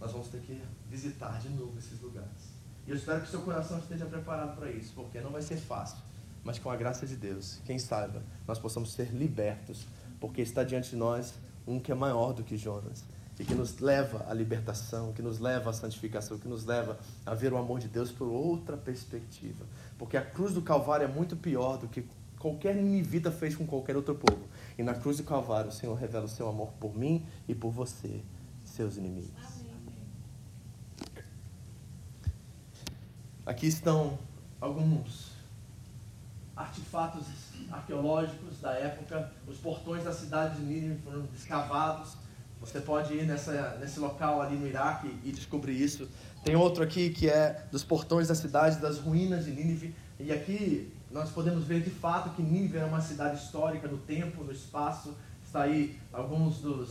Nós vamos ter que visitar de novo esses lugares. E eu espero que seu coração esteja preparado para isso, porque não vai ser fácil mas com a graça de Deus, quem saiba, nós possamos ser libertos, porque está diante de nós um que é maior do que Jonas e que nos leva à libertação, que nos leva à santificação, que nos leva a ver o amor de Deus por outra perspectiva. Porque a cruz do Calvário é muito pior do que qualquer ninivita fez com qualquer outro povo. E na cruz do Calvário o Senhor revela o seu amor por mim e por você, seus inimigos. Aqui estão alguns artefatos arqueológicos da época, os portões da cidade de Nínive foram escavados. Você pode ir nessa, nesse local ali no Iraque e descobrir isso. Tem outro aqui que é dos portões da cidade, das ruínas de Nínive. E aqui nós podemos ver de fato que Nínive é uma cidade histórica no tempo, no espaço. Está aí alguns dos,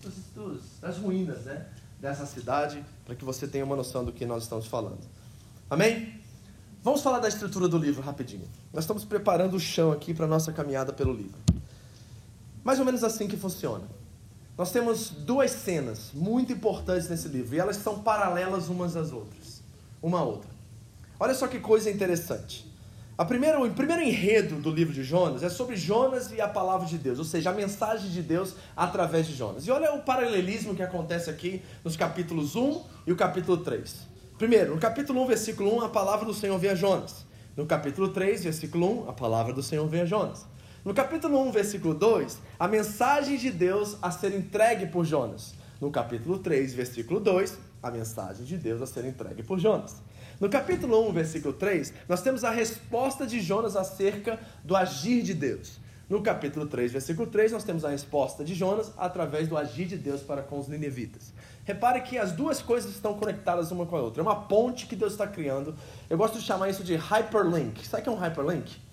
dos, dos das ruínas né, dessa cidade, para que você tenha uma noção do que nós estamos falando. Amém? Vamos falar da estrutura do livro rapidinho. Nós estamos preparando o chão aqui para a nossa caminhada pelo livro. Mais ou menos assim que funciona. Nós temos duas cenas muito importantes nesse livro e elas são paralelas umas às outras. uma a outra. Olha só que coisa interessante. A primeira, o primeiro enredo do livro de Jonas é sobre Jonas e a palavra de Deus, ou seja, a mensagem de Deus através de Jonas. E olha o paralelismo que acontece aqui nos capítulos 1 e o capítulo 3. Primeiro, no capítulo 1, versículo 1, a palavra do Senhor vem a Jonas. No capítulo 3, versículo 1, a palavra do Senhor vem a Jonas. No capítulo 1, versículo 2, a mensagem de Deus a ser entregue por Jonas. No capítulo 3, versículo 2, a mensagem de Deus a ser entregue por Jonas. No capítulo 1, versículo 3, nós temos a resposta de Jonas acerca do agir de Deus. No capítulo 3, versículo 3, nós temos a resposta de Jonas através do agir de Deus para com os ninivitas. Repare que as duas coisas estão conectadas uma com a outra. É uma ponte que Deus está criando. Eu gosto de chamar isso de hyperlink. Sabe o que é um hyperlink?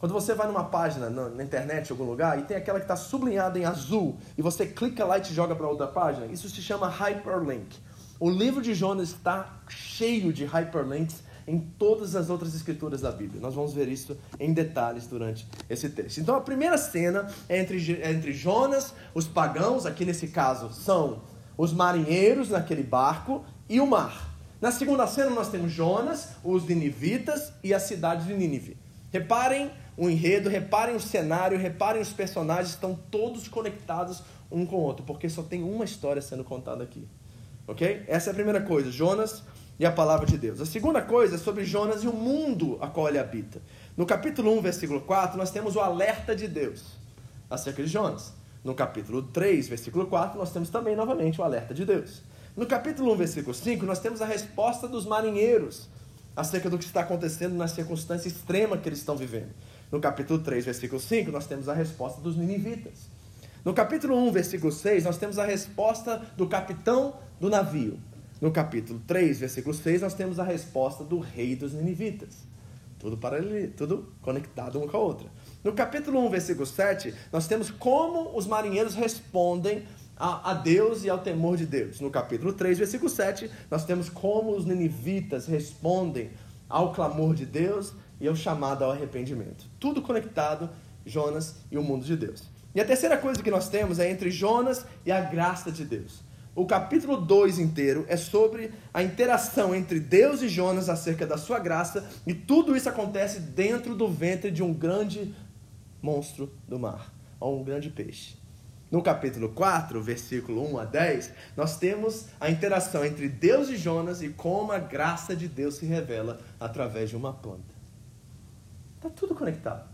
Quando você vai numa página na, internet, em algum lugar, e tem aquela que está sublinhada em azul, e você clica lá e te joga para outra página, isso se chama hyperlink. O livro de Jonas está cheio de hyperlinks em todas as outras escrituras da Bíblia. Nós vamos ver isso em detalhes durante esse texto. Então a primeira cena é entre, é entre Jonas, os pagãos, aqui nesse caso são os marinheiros naquele barco e o mar. Na segunda cena nós temos Jonas, os ninivitas e a cidade de Nínive. Reparem o enredo, reparem o cenário, reparem os personagens, estão todos conectados um com o outro, porque só tem uma história sendo contada aqui. Ok? Essa é a primeira coisa, Jonas e a palavra de Deus. A segunda coisa é sobre Jonas e o mundo a qual ele habita. No capítulo 1, versículo 4, nós temos o alerta de Deus acerca de Jonas. No capítulo 3, versículo 4, nós temos também novamente o alerta de Deus. No capítulo 1, versículo 5, nós temos a resposta dos marinheiros acerca do que está acontecendo na circunstância extrema que eles estão vivendo. No capítulo 3, versículo 5, nós temos a resposta dos ninivitas. No capítulo 1, versículo 6, nós temos a resposta do capitão do navio. No capítulo 3, versículo 6, nós temos a resposta do rei dos ninivitas. Tudo, paralelo, tudo conectado uma com a outra. No capítulo 1, versículo 7, nós temos como os marinheiros respondem a, a, Deus e ao temor de Deus. No capítulo 3, versículo 7, nós temos como os ninivitas respondem ao clamor de Deus e ao chamado ao arrependimento. Tudo conectado, Jonas e o mundo de Deus. E a terceira coisa que nós temos é entre Jonas e a graça de Deus. O capítulo 2 inteiro é sobre a interação entre Deus e Jonas acerca da sua graça, e tudo isso acontece dentro do ventre de um grande monstro do mar, ou um grande peixe. No capítulo 4, versículo 1 a 10, nós temos a interação entre Deus e Jonas e como a graça de Deus se revela através de uma planta. Está tudo conectado.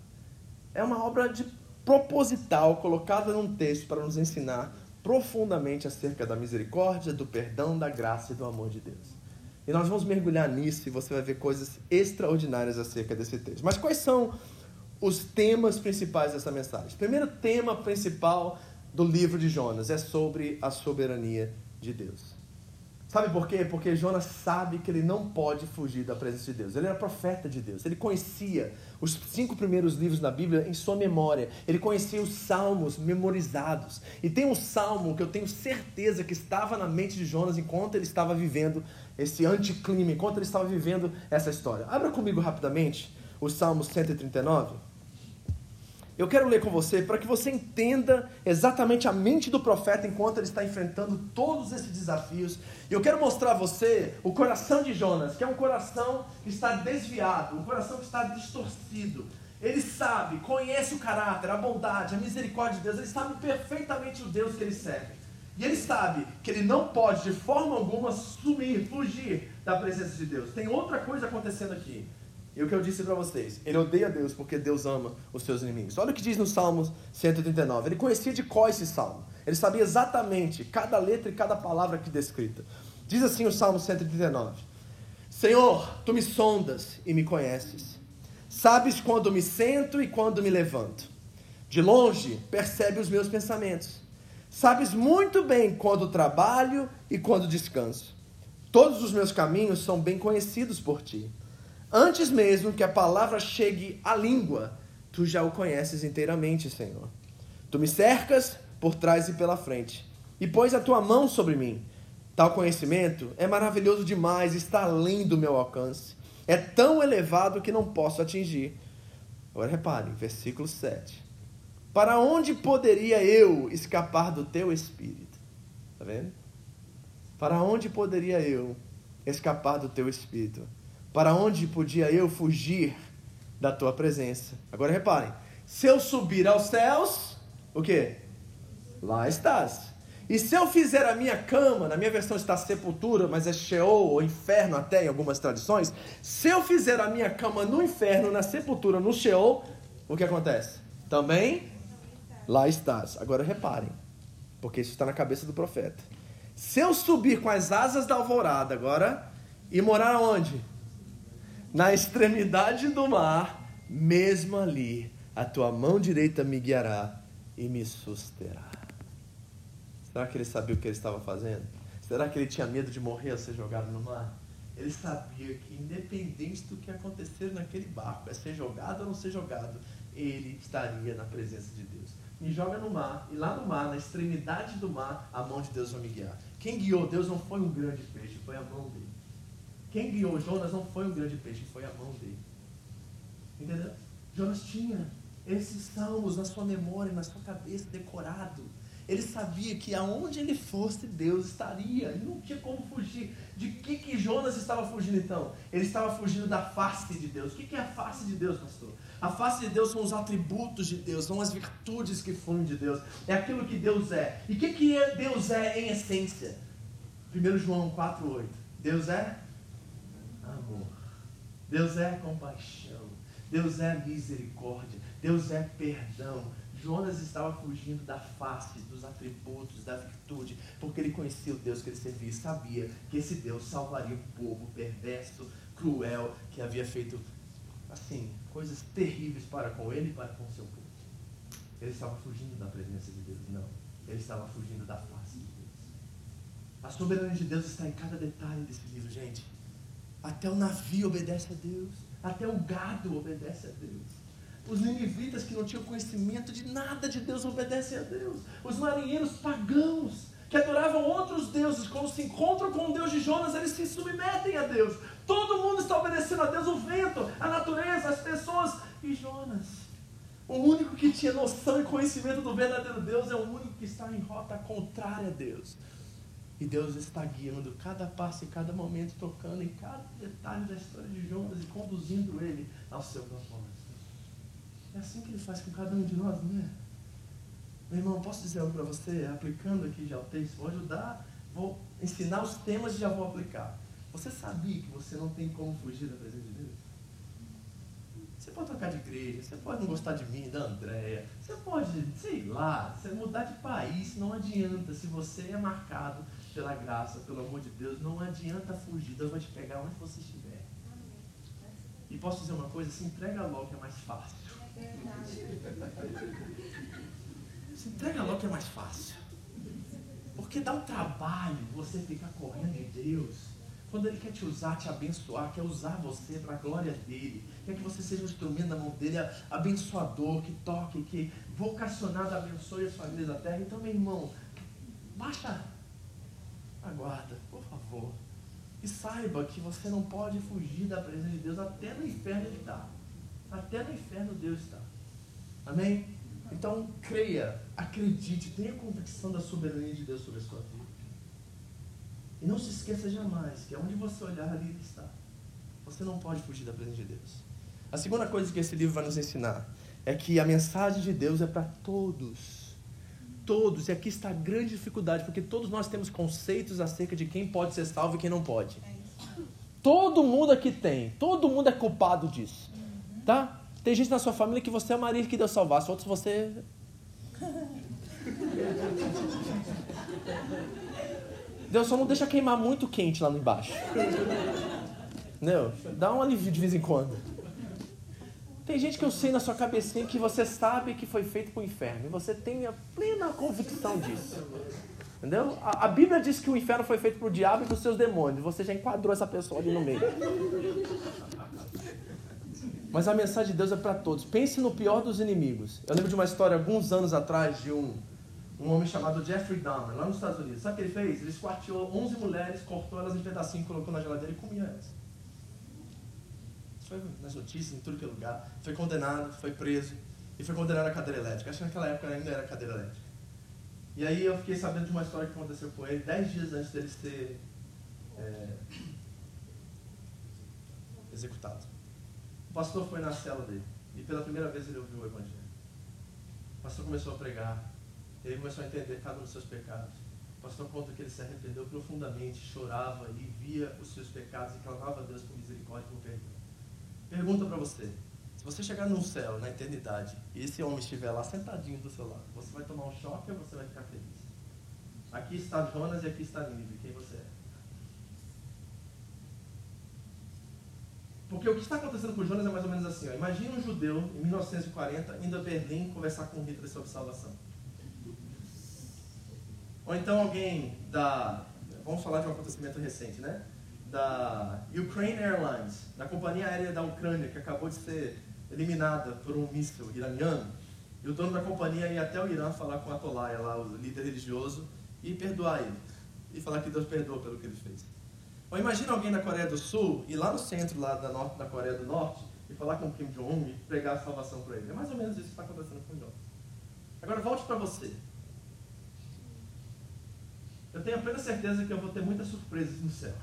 É uma obra de proposital colocada num texto para nos ensinar profundamente acerca da misericórdia, do perdão, da graça e do amor de Deus. E nós vamos mergulhar nisso e você vai ver coisas extraordinárias acerca desse texto. Mas quais são os temas principais dessa mensagem. Primeiro tema principal do livro de Jonas é sobre a soberania de Deus. Sabe por quê? Porque Jonas sabe que ele não pode fugir da presença de Deus. Ele era profeta de Deus. Ele conhecia os cinco primeiros livros da Bíblia em sua memória. Ele conhecia os salmos memorizados. E tem um salmo que eu tenho certeza que estava na mente de Jonas enquanto ele estava vivendo esse anticlima, enquanto ele estava vivendo essa história. Abra comigo rapidamente o Salmo 139. Eu quero ler com você para que você entenda exatamente a mente do profeta enquanto ele está enfrentando todos esses desafios. Eu quero mostrar a você o coração de Jonas, que é um coração que está desviado, um coração que está distorcido. Ele sabe, conhece o caráter, a bondade, a misericórdia de Deus, ele sabe perfeitamente o Deus que ele serve. E ele sabe que ele não pode de forma alguma sumir, fugir da presença de Deus. Tem outra coisa acontecendo aqui. E o que eu disse para vocês, ele odeia Deus porque Deus ama os seus inimigos. Olha o que diz no Salmo 139. Ele conhecia de qual esse salmo. Ele sabia exatamente cada letra e cada palavra aqui descrita. Diz assim o Salmo 139: Senhor, tu me sondas e me conheces. Sabes quando me sento e quando me levanto. De longe percebe os meus pensamentos. Sabes muito bem quando trabalho e quando descanso. Todos os meus caminhos são bem conhecidos por ti. Antes mesmo que a palavra chegue à língua, tu já o conheces inteiramente, Senhor. Tu me cercas por trás e pela frente, e pões a tua mão sobre mim. Tal conhecimento é maravilhoso demais, está além do meu alcance. É tão elevado que não posso atingir. Agora repare, versículo 7. Para onde poderia eu escapar do teu espírito? Está vendo? Para onde poderia eu escapar do teu espírito? Para onde podia eu fugir da tua presença? Agora reparem, se eu subir aos céus, o que? Lá estás. E se eu fizer a minha cama, na minha versão está sepultura, mas é Sheol ou inferno até em algumas tradições. Se eu fizer a minha cama no inferno, na sepultura, no Sheol, o que acontece? Também lá estás. Agora reparem, porque isso está na cabeça do profeta. Se eu subir com as asas da alvorada agora e morar onde? Na extremidade do mar, mesmo ali, a tua mão direita me guiará e me susterá. Será que ele sabia o que ele estava fazendo? Será que ele tinha medo de morrer ao ser jogado no mar? Ele sabia que, independente do que acontecer naquele barco, é ser jogado ou não ser jogado, ele estaria na presença de Deus. Me joga no mar, e lá no mar, na extremidade do mar, a mão de Deus vai me guiar. Quem guiou Deus não foi um grande peixe, foi a mão dele. Quem guiou Jonas não foi um grande peixe, foi a mão dele. Entendeu? Jonas tinha esses salmos na sua memória, na sua cabeça, decorado. Ele sabia que aonde ele fosse, Deus estaria. Ele não tinha como fugir. De que, que Jonas estava fugindo então? Ele estava fugindo da face de Deus. O que, que é a face de Deus, pastor? A face de Deus são os atributos de Deus, são as virtudes que fluem de Deus. É aquilo que Deus é. E o que, que Deus é em essência? 1 João 4,8. Deus é amor. Deus é compaixão. Deus é misericórdia. Deus é perdão. Jonas estava fugindo da face, dos atributos, da virtude, porque ele conhecia o Deus que ele servia e sabia que esse Deus salvaria um povo perverso, cruel, que havia feito, assim, coisas terríveis para com ele e para com o seu povo. Ele estava fugindo da presença de Deus? Não. Ele estava fugindo da face de Deus. A soberania de Deus está em cada detalhe desse livro, gente. Até o navio obedece a Deus. Até o gado obedece a Deus. Os ninivitas que não tinham conhecimento de nada de Deus obedecem a Deus. Os marinheiros pagãos que adoravam outros deuses, quando se encontram com o Deus de Jonas, eles se submetem a Deus. Todo mundo está obedecendo a Deus, o vento, a natureza, as pessoas. E Jonas, o único que tinha noção e conhecimento do verdadeiro Deus, é o único que está em rota contrária a Deus. E Deus está guiando cada passo e cada momento, tocando em cada detalhe da história de Jonas e conduzindo ele ao seu propósito. É assim que ele faz com cada um de nós, não é? Meu irmão, posso dizer algo para você? Aplicando aqui já o texto, vou ajudar, vou ensinar os temas e já vou aplicar. Você sabia que você não tem como fugir da presença de Deus? Você pode trocar de igreja, você pode não gostar de mim, da Andréia, você pode, sei lá, você mudar de país, não adianta. Se você é marcado pela graça, pelo amor de Deus, não adianta fugir, Deus vai te pegar onde você estiver. E posso dizer uma coisa, se entrega logo que é mais fácil. Se entrega logo que é mais fácil. Porque dá um trabalho você ficar correndo de Deus. Quando Ele quer te usar, te abençoar, quer usar você para a glória dEle. Quer que você seja um instrumento na mão dEle, abençoador, que toque, que vocacionado abençoe as famílias da terra. Então, meu irmão, baixa a guarda, por favor. E saiba que você não pode fugir da presença de Deus até no inferno Ele está. Até no inferno Deus está. Amém? Então, creia, acredite, tenha convicção da soberania de Deus sobre a sua vida. E não se esqueça jamais que aonde você olhar ali Ele está. Você não pode fugir da presença de Deus. A segunda coisa que esse livro vai nos ensinar é que a mensagem de Deus é para todos. Todos. E aqui está a grande dificuldade, porque todos nós temos conceitos acerca de quem pode ser salvo e quem não pode. Todo mundo aqui tem. Todo mundo é culpado disso. Tá? Tem gente na sua família que você é Maria que Deus salvasse, outros você. Deus só não deixa queimar muito quente lá embaixo. Não, dá um alívio de vez em quando. Tem gente que eu sei na sua cabecinha que você sabe que foi feito para o inferno. E você tem a plena convicção disso. Entendeu? A, a Bíblia diz que o inferno foi feito para o diabo e para os seus demônios. Você já enquadrou essa pessoa ali no meio. Mas a mensagem de Deus é para todos. Pense no pior dos inimigos. Eu lembro de uma história alguns anos atrás de um, um homem chamado Jeffrey Dahmer, lá nos Estados Unidos. Sabe o que ele fez? Ele esquarteou 11 mulheres, cortou elas em pedacinhos, colocou na geladeira e comia elas. Foi nas notícias, em tudo que é lugar. Foi condenado, foi preso e foi condenado à cadeira elétrica. Acho que naquela época ainda era cadeira elétrica. E aí eu fiquei sabendo de uma história que aconteceu com ele, dez dias antes dele ser é, executado. O pastor foi na cela dele e pela primeira vez ele ouviu o evangelho. O pastor começou a pregar, ele começou a entender cada um dos seus pecados. O pastor conta que ele se arrependeu profundamente, chorava e via os seus pecados e clamava a Deus por misericórdia e por perdão. Pergunta para você: se você chegar no céu, na eternidade, e esse homem estiver lá sentadinho do seu lado, você vai tomar um choque ou você vai ficar feliz? Aqui está Jonas e aqui está Nínive. Quem você é? Porque o que está acontecendo com Jonas é mais ou menos assim. Ó. Imagina um judeu, em 1940, indo a Berlim conversar com Hitler sobre salvação. Ou então alguém da... Vamos falar de um acontecimento recente, né? Da Ukraine Airlines, da companhia aérea da Ucrânia, que acabou de ser eliminada por um míssil iraniano. E o dono da companhia ia até o Irã falar com a Atolaya, lá, o líder religioso, e perdoar ele. E falar que Deus perdoa pelo que ele fez. Ou imagina alguém da Coreia do Sul ir lá no centro lá da, norte, da Coreia do Norte e falar com Kim Jong-un e pregar a salvação para ele. É mais ou menos isso que está acontecendo com o Jonas. Agora volte para você. Eu tenho plena certeza que eu vou ter muitas surpresas no céu.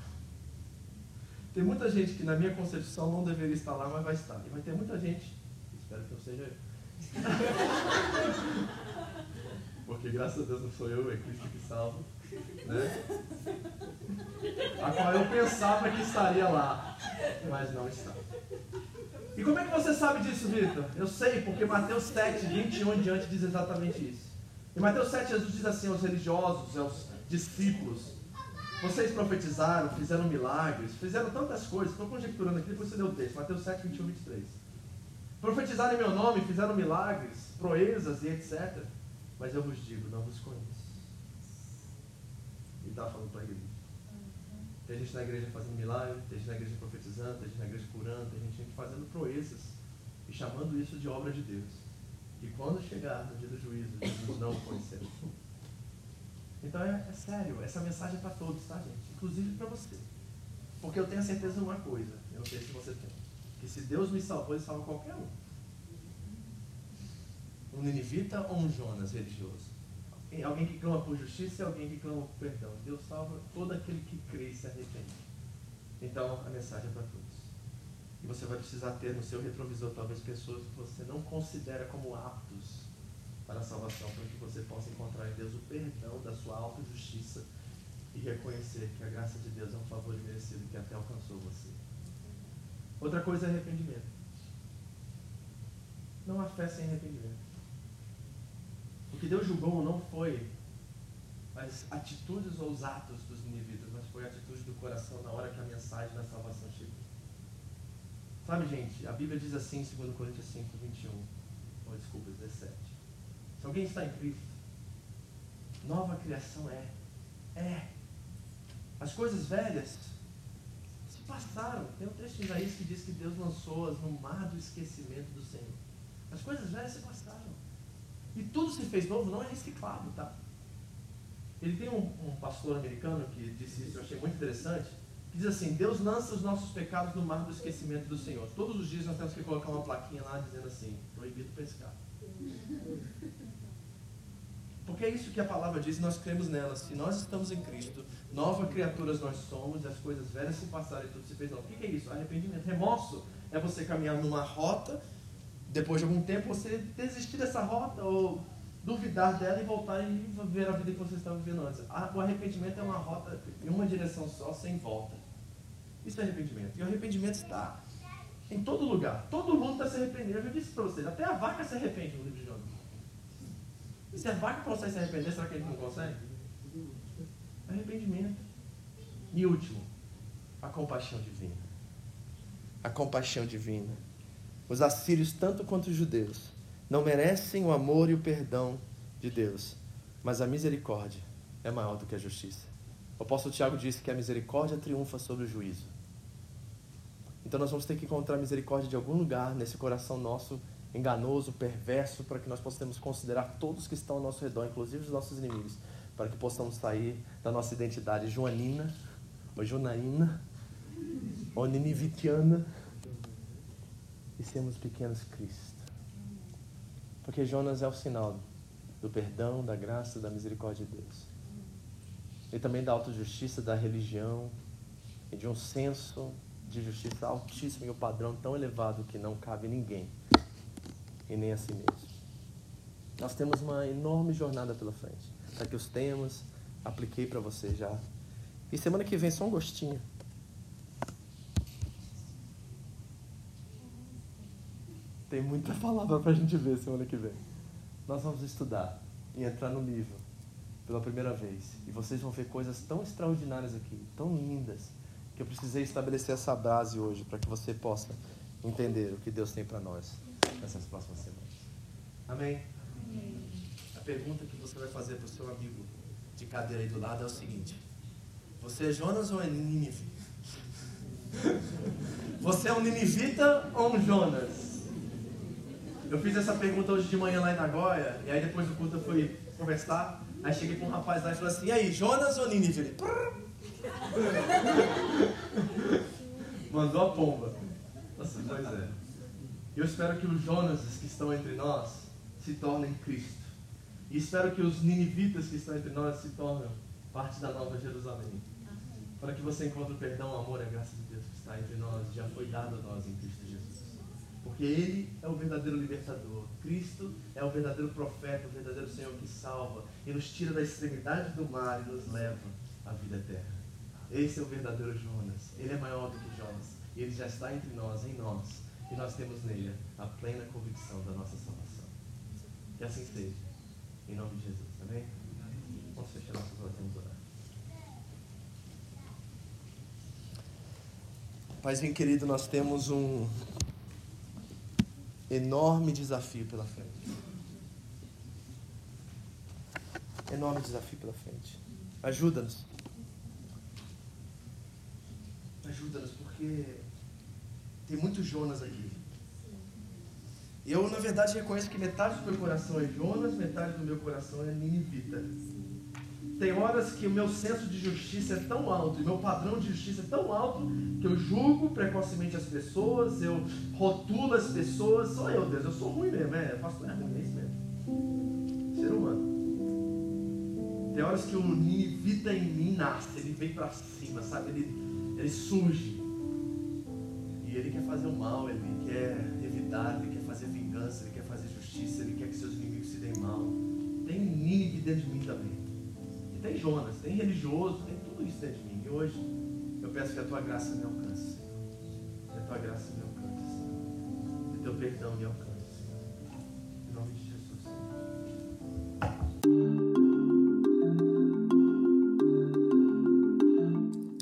Tem muita gente que na minha concepção não deveria estar lá, mas vai estar. E vai ter muita gente, espero que não seja eu. Porque graças a Deus não sou eu, é Cristo que salva. Né? A qual eu pensava que estaria lá, mas não está. E como é que você sabe disso, Vitor? Eu sei, porque Mateus 7, 21 em diante diz exatamente isso. Em Mateus 7, Jesus diz assim aos religiosos, aos discípulos: Vocês profetizaram, fizeram milagres, fizeram tantas coisas. Estou conjecturando aqui, depois você deu o texto. Mateus 7, 21, 23. Profetizaram em meu nome, fizeram milagres, proezas e etc. Mas eu vos digo, não vos conheço. E está falando para a igreja. Tem gente na igreja fazendo milagre, tem gente na igreja profetizando, tem gente na igreja curando, tem gente fazendo proezas e chamando isso de obra de Deus. E quando chegar no dia do juízo, Jesus não conhecerá. Então é, é, sério, essa mensagem é para todos, tá, gente? Inclusive para você. Porque eu tenho a certeza de uma coisa, eu não sei se você tem, que se Deus me salvou, Ele salva qualquer um. Um ninivita ou um Jonas religioso? Alguém que clama por justiça e alguém que clama por perdão. Deus salva todo aquele que crê e se arrepende. Então a mensagem é para todos. E você vai precisar ter no seu retrovisor talvez pessoas que você não considera como aptos para a salvação, para que você possa encontrar em Deus o perdão da sua autojustiça e reconhecer que a graça de Deus é um favor merecido que até alcançou você. Outra coisa é arrependimento. Não há fé sem arrependimento. O que Deus julgou não foi as atitudes ou os atos dos ninivitas, mas foi a atitude do coração na hora que a mensagem da salvação chegou. Sabe, gente, a Bíblia diz assim em 2 Coríntios 5, 21, ou desculpa, 17. Se alguém está em Cristo, nova criação é. É. As coisas velhas se passaram. Tem um texto em Isaías que diz que Deus lançou-as no mar do esquecimento do Senhor. As coisas velhas se passaram. E tudo se fez novo, não é reciclado, tá? Ele tem um, um, pastor americano que disse isso, eu achei muito interessante, que diz assim, Deus lança os nossos pecados no mar do esquecimento do Senhor. Todos os dias nós temos que colocar uma plaquinha lá dizendo assim, proibido pescar. Porque é isso que a palavra diz nós cremos nela. Se nós estamos em Cristo, nova criaturas nós somos, as coisas velhas se passaram e tudo se fez novo. O que é isso? Arrependimento. Remorso é você caminhar numa rota depois de algum tempo você desistir dessa rota ou duvidar dela e voltar e viver a vida que você estava vivendo antes. O arrependimento é uma rota em uma direção só, sem volta. Isso é arrependimento. E o arrependimento está em todo lugar. Todo mundo está se arrependendo. Eu já disse para vocês, até a vaca se arrepende no livro de Jonas. E se a vaca consegue se arrepender, será que ele não consegue? Arrependimento. E último, a compaixão divina. A compaixão divina. Os assírios, tanto quanto os judeus, não merecem o amor e o perdão de Deus, mas a misericórdia é maior do que a justiça. O apóstolo Tiago disse que a misericórdia triunfa sobre o juízo. Então nós vamos ter que encontrar misericórdia de algum lugar nesse coração nosso enganoso, perverso, para que nós possamos considerar todos que estão ao nosso redor, inclusive os nossos inimigos, para que possamos sair da nossa identidade joanina, ou junaína, ou ninivitiana, e sermos pequenos Cristo. Porque Jonas é o sinal do perdão, da graça, da misericórdia de Deus. E também da autojustiça, da religião e de um senso de justiça altíssimo e um padrão tão elevado que não cabe ninguém e nem a si mesmo. Nós temos uma enorme jornada pela frente. Tá aqui os temas, apliquei para você já. E semana que vem só um gostinho. Tem muita palavra para a gente ver semana que vem. Nós vamos estudar e entrar no livro pela primeira vez. E vocês vão ver coisas tão extraordinárias aqui, tão lindas, que eu precisei estabelecer essa base hoje para que você possa entender o que Deus tem para nós nessas próximas semanas. Amém? Amém? A pergunta que você vai fazer para o seu amigo de cadeira aí do lado é o seguinte: Você é Jonas ou é Nínive? Você é um ninivita ou um Jonas? Eu fiz essa pergunta hoje de manhã lá em Nagoya, e aí depois do culto eu fui conversar. Aí cheguei com um rapaz lá e falei assim: E aí, Jonas ou Nínive? Ele. Mandou a pomba. Nossa, pois é. Eu espero que os Jonas que estão entre nós se tornem Cristo. E espero que os ninivitas que estão entre nós se tornem parte da nova Jerusalém. Para que você encontre o perdão, o amor e a graça de Deus que está entre nós, já foi dado a nós em Cristo Jesus. Porque Ele é o verdadeiro libertador. Cristo é o verdadeiro profeta, o verdadeiro Senhor que salva e nos tira da extremidade do mar e nos leva à vida eterna. Esse é o verdadeiro Jonas. Ele é maior do que Jonas. E ele já está entre nós, em nós. E nós temos nele a plena convicção da nossa salvação. Que assim seja. Em nome de Jesus. Amém? Vamos fechar nossos olhos e orar. Paizinho querido, nós temos um enorme desafio pela frente. Enorme desafio pela frente. Ajuda-nos. Ajuda-nos, porque tem muitos Jonas aqui. Eu, na verdade, reconheço que metade do meu coração é Jonas, metade do meu coração é Ninivita. Tem horas que o meu senso de justiça é tão alto, e meu padrão de justiça é tão alto, que eu julgo precocemente as pessoas, eu rotulo as pessoas. Só eu, Deus, eu sou ruim mesmo, é, faço é ruim, é isso mesmo. Ser humano. Tem horas que o Ninivita em mim nasce, ele vem para cima, sabe? Ele, ele surge. Ele quer fazer o mal, ele quer evitar, ele quer fazer vingança, ele quer fazer justiça, ele quer que seus inimigos se deem mal. Tem Nínive dentro de mim também. E tem Jonas, tem religioso, tem tudo isso dentro de mim. E hoje eu peço que a tua graça me alcance. Que a tua graça me alcance. Senhor. Que o teu perdão me alcance.